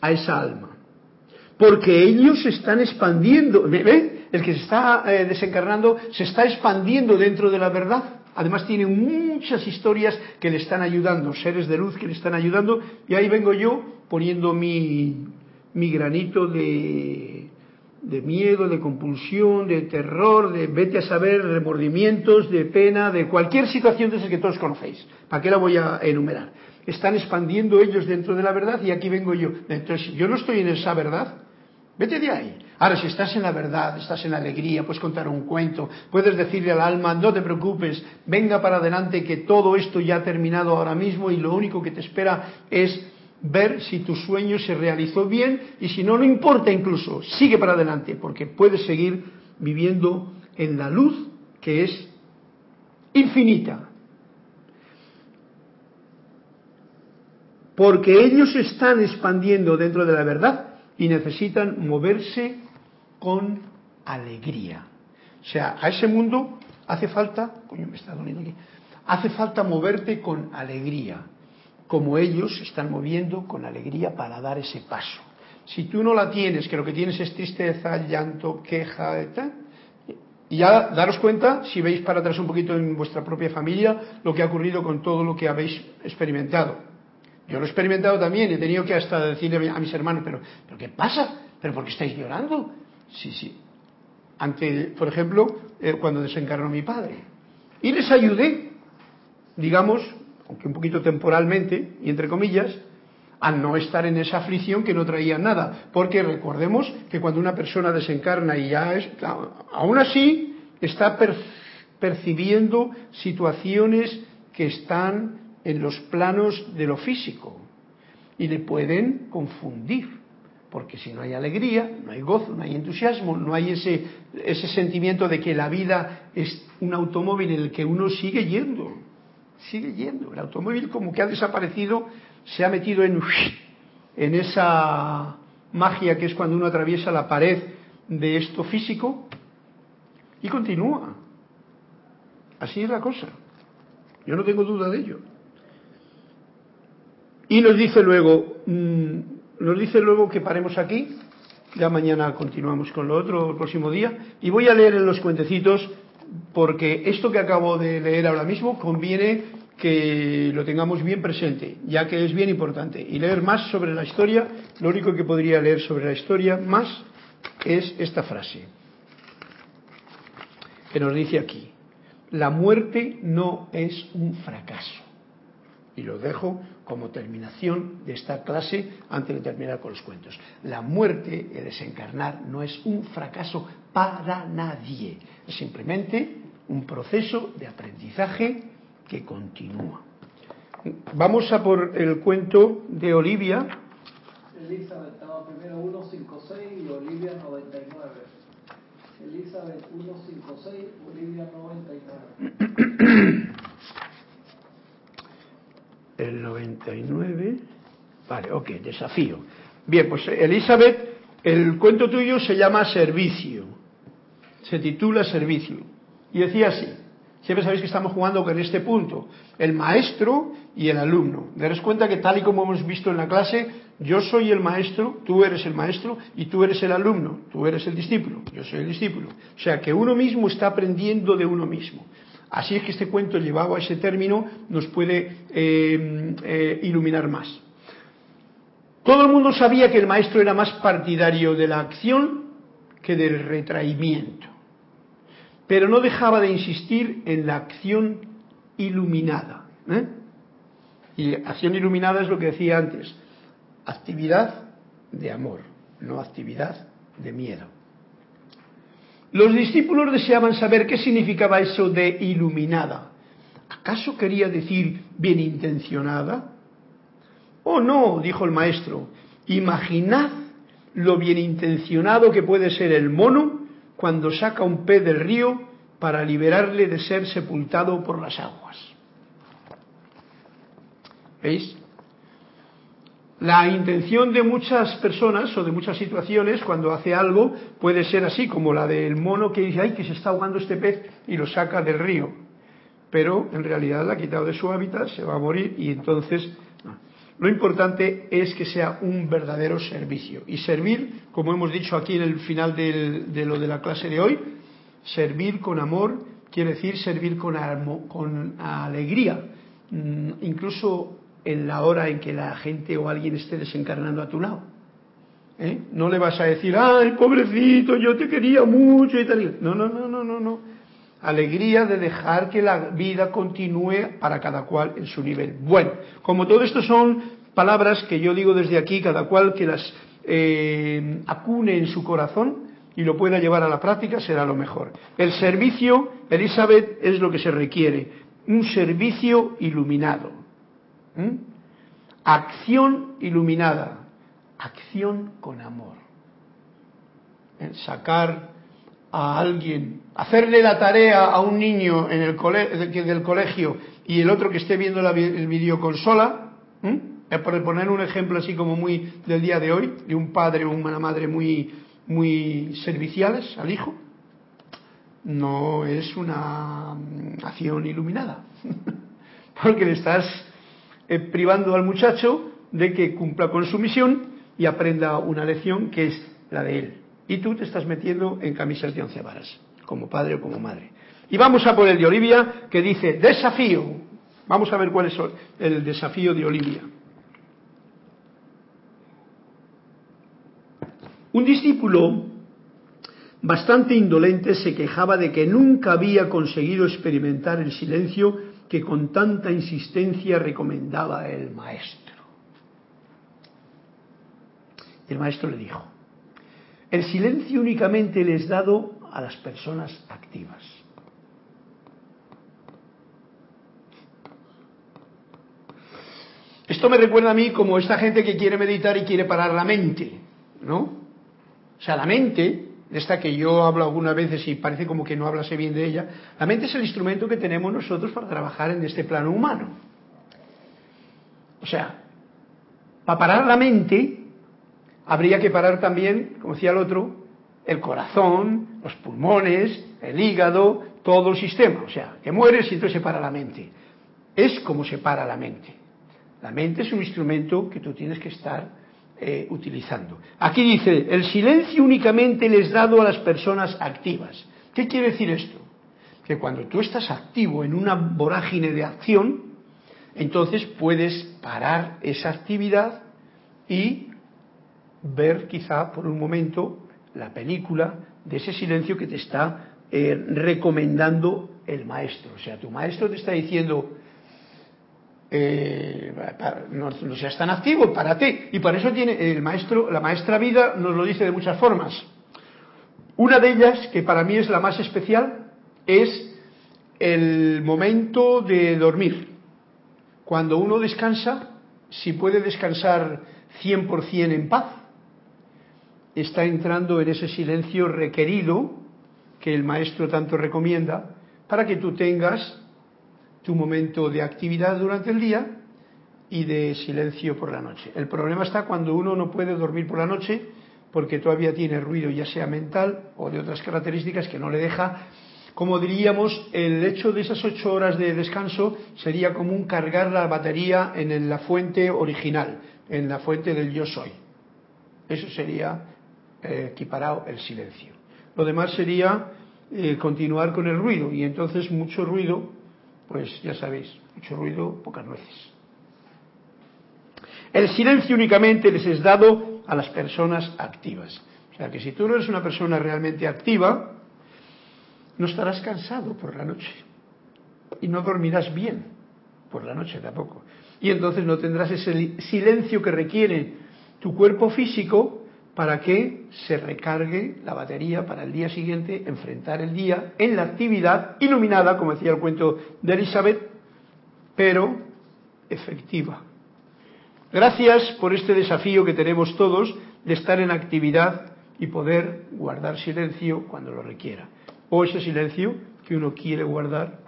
A: a esa alma. Porque ellos se están expandiendo. ¿Ve? El que se está eh, desencarnando se está expandiendo dentro de la verdad. Además tiene muchas historias que le están ayudando, seres de luz que le están ayudando. Y ahí vengo yo poniendo mi, mi granito de, de miedo, de compulsión, de terror, de vete a saber, remordimientos, de pena, de cualquier situación de esas que todos conocéis. ¿Para qué la voy a enumerar? Están expandiendo ellos dentro de la verdad y aquí vengo yo. Entonces, yo no estoy en esa verdad. Vete de ahí. Ahora, si estás en la verdad, estás en la alegría, puedes contar un cuento, puedes decirle al alma, no te preocupes, venga para adelante que todo esto ya ha terminado ahora mismo y lo único que te espera es ver si tu sueño se realizó bien y si no, no importa incluso, sigue para adelante porque puedes seguir viviendo en la luz que es infinita. Porque ellos están expandiendo dentro de la verdad y necesitan moverse con alegría. O sea, a ese mundo hace falta, coño, me está doliendo aquí, hace falta moverte con alegría como ellos se están moviendo con alegría para dar ese paso. Si tú no la tienes, que lo que tienes es tristeza, llanto, queja, etc., y ya daros cuenta, si veis para atrás un poquito en vuestra propia familia, lo que ha ocurrido con todo lo que habéis experimentado. Yo lo he experimentado también, he tenido que hasta decirle a mis hermanos, pero, ¿pero qué pasa? ¿Pero por qué estáis llorando? Sí, sí. Ante, por ejemplo, eh, cuando desencarnó mi padre. Y les ayudé, digamos, aunque un poquito temporalmente, y entre comillas, a no estar en esa aflicción que no traía nada. Porque recordemos que cuando una persona desencarna y ya es, aún así está percibiendo situaciones que están en los planos de lo físico y le pueden confundir. Porque si no hay alegría, no hay gozo, no hay entusiasmo, no hay ese, ese sentimiento de que la vida es un automóvil en el que uno sigue yendo sigue yendo. El automóvil como que ha desaparecido, se ha metido en, en esa magia que es cuando uno atraviesa la pared de esto físico y continúa. Así es la cosa. Yo no tengo duda de ello. Y nos dice luego, mm, nos dice luego que paremos aquí Ya mañana continuamos con lo otro el próximo día. Y voy a leer en los cuentecitos porque esto que acabo de leer ahora mismo conviene que lo tengamos bien presente, ya que es bien importante. Y leer más sobre la historia, lo único que podría leer sobre la historia más es esta frase, que nos dice aquí, la muerte no es un fracaso. Y lo dejo como terminación de esta clase antes de terminar con los cuentos. La muerte, el desencarnar, no es un fracaso para nadie. Es simplemente un proceso de aprendizaje que continúa. Vamos a por el cuento de Olivia.
B: Elizabeth estaba primero 156 y Olivia 99. Elizabeth 156, Olivia 99. *coughs*
A: El 99. Vale, ok, desafío. Bien, pues Elizabeth, el cuento tuyo se llama Servicio. Se titula Servicio. Y decía así. Siempre sabéis que estamos jugando con este punto, el maestro y el alumno. Daros cuenta que tal y como hemos visto en la clase, yo soy el maestro, tú eres el maestro y tú eres el alumno, tú eres el discípulo, yo soy el discípulo. O sea que uno mismo está aprendiendo de uno mismo. Así es que este cuento llevado a ese término nos puede eh, eh, iluminar más. Todo el mundo sabía que el maestro era más partidario de la acción que del retraimiento pero no dejaba de insistir en la acción iluminada. ¿eh? Y acción iluminada es lo que decía antes, actividad de amor, no actividad de miedo. Los discípulos deseaban saber qué significaba eso de iluminada. ¿Acaso quería decir bien intencionada? Oh no, dijo el maestro, imaginad lo bien intencionado que puede ser el mono cuando saca un pez del río para liberarle de ser sepultado por las aguas. ¿Veis? La intención de muchas personas o de muchas situaciones cuando hace algo puede ser así, como la del mono que dice, ay, que se está ahogando este pez y lo saca del río. Pero en realidad la ha quitado de su hábitat, se va a morir y entonces lo importante es que sea un verdadero servicio. Y servir, como hemos dicho aquí en el final de lo de la clase de hoy, servir con amor quiere decir servir con, con alegría, mm, incluso en la hora en que la gente o alguien esté desencarnando a tu lado. ¿Eh? No le vas a decir, ay, pobrecito, yo te quería mucho y tal. No, no, no, no, no, no. Alegría de dejar que la vida continúe para cada cual en su nivel. Bueno, como todo esto son palabras que yo digo desde aquí, cada cual que las eh, acune en su corazón y lo pueda llevar a la práctica será lo mejor. El servicio, Elizabeth, es lo que se requiere, un servicio iluminado. Acción iluminada, acción con amor. Sacar a alguien, hacerle la tarea a un niño en el del colegio y el otro que esté viendo la el videoconsola, ¿eh? por poner un ejemplo así como muy del día de hoy, de un padre o una madre muy, muy serviciales al hijo, no es una mm, acción iluminada, *laughs* porque le estás eh, privando al muchacho de que cumpla con su misión y aprenda una lección que es la de él. Y tú te estás metiendo en camisas de once varas, como padre o como madre. Y vamos a por el de Olivia, que dice, desafío. Vamos a ver cuál es el desafío de Olivia. Un discípulo bastante indolente se quejaba de que nunca había conseguido experimentar el silencio que con tanta insistencia recomendaba el maestro. El maestro le dijo, el silencio únicamente le es dado a las personas activas. Esto me recuerda a mí como esta gente que quiere meditar y quiere parar la mente, ¿no? O sea, la mente, esta que yo hablo algunas veces y parece como que no hablase bien de ella, la mente es el instrumento que tenemos nosotros para trabajar en este plano humano. O sea, para parar la mente habría que parar también, como decía el otro, el corazón, los pulmones, el hígado, todo el sistema. O sea, que mueres y entonces se para la mente. Es como se para la mente. La mente es un instrumento que tú tienes que estar eh, utilizando. Aquí dice, el silencio únicamente les dado a las personas activas. ¿Qué quiere decir esto? Que cuando tú estás activo en una vorágine de acción, entonces puedes parar esa actividad y ver quizá por un momento la película de ese silencio que te está eh, recomendando el maestro. O sea, tu maestro te está diciendo, eh, no, seas tan activo, párate. Y para eso tiene el maestro, la maestra vida nos lo dice de muchas formas. Una de ellas, que para mí es la más especial, es el momento de dormir. Cuando uno descansa, si puede descansar 100% en paz, está entrando en ese silencio requerido que el maestro tanto recomienda para que tú tengas tu momento de actividad durante el día y de silencio por la noche. El problema está cuando uno no puede dormir por la noche porque todavía tiene ruido, ya sea mental o de otras características que no le deja. Como diríamos, el hecho de esas ocho horas de descanso sería como un cargar la batería en la fuente original, en la fuente del yo soy. Eso sería eh, equiparado el silencio. Lo demás sería eh, continuar con el ruido y entonces mucho ruido, pues ya sabéis, mucho ruido, pocas nueces. El silencio únicamente les es dado a las personas activas. O sea que si tú no eres una persona realmente activa, no estarás cansado por la noche y no dormirás bien por la noche tampoco. Y entonces no tendrás ese silencio que requiere tu cuerpo físico para que se recargue la batería para el día siguiente, enfrentar el día en la actividad iluminada, como decía el cuento de Elizabeth, pero efectiva. Gracias por este desafío que tenemos todos de estar en actividad y poder guardar silencio cuando lo requiera. O ese silencio que uno quiere guardar,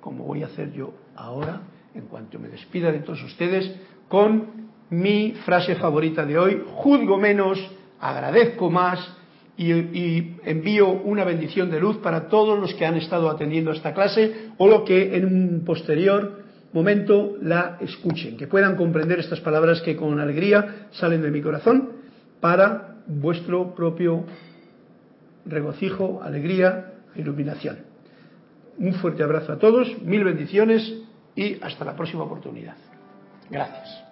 A: como voy a hacer yo ahora, en cuanto me despida de todos ustedes, con mi frase favorita de hoy, juzgo menos agradezco más y, envío una bendición de luz para todos los que han estado atendiendo a esta clase o los que en un posterior momento la escuchen, que puedan comprender estas palabras que con alegría salen de mi corazón para vuestro propio regocijo, alegría, iluminación. Un fuerte abrazo a todos, mil bendiciones y hasta la próxima oportunidad. Gracias.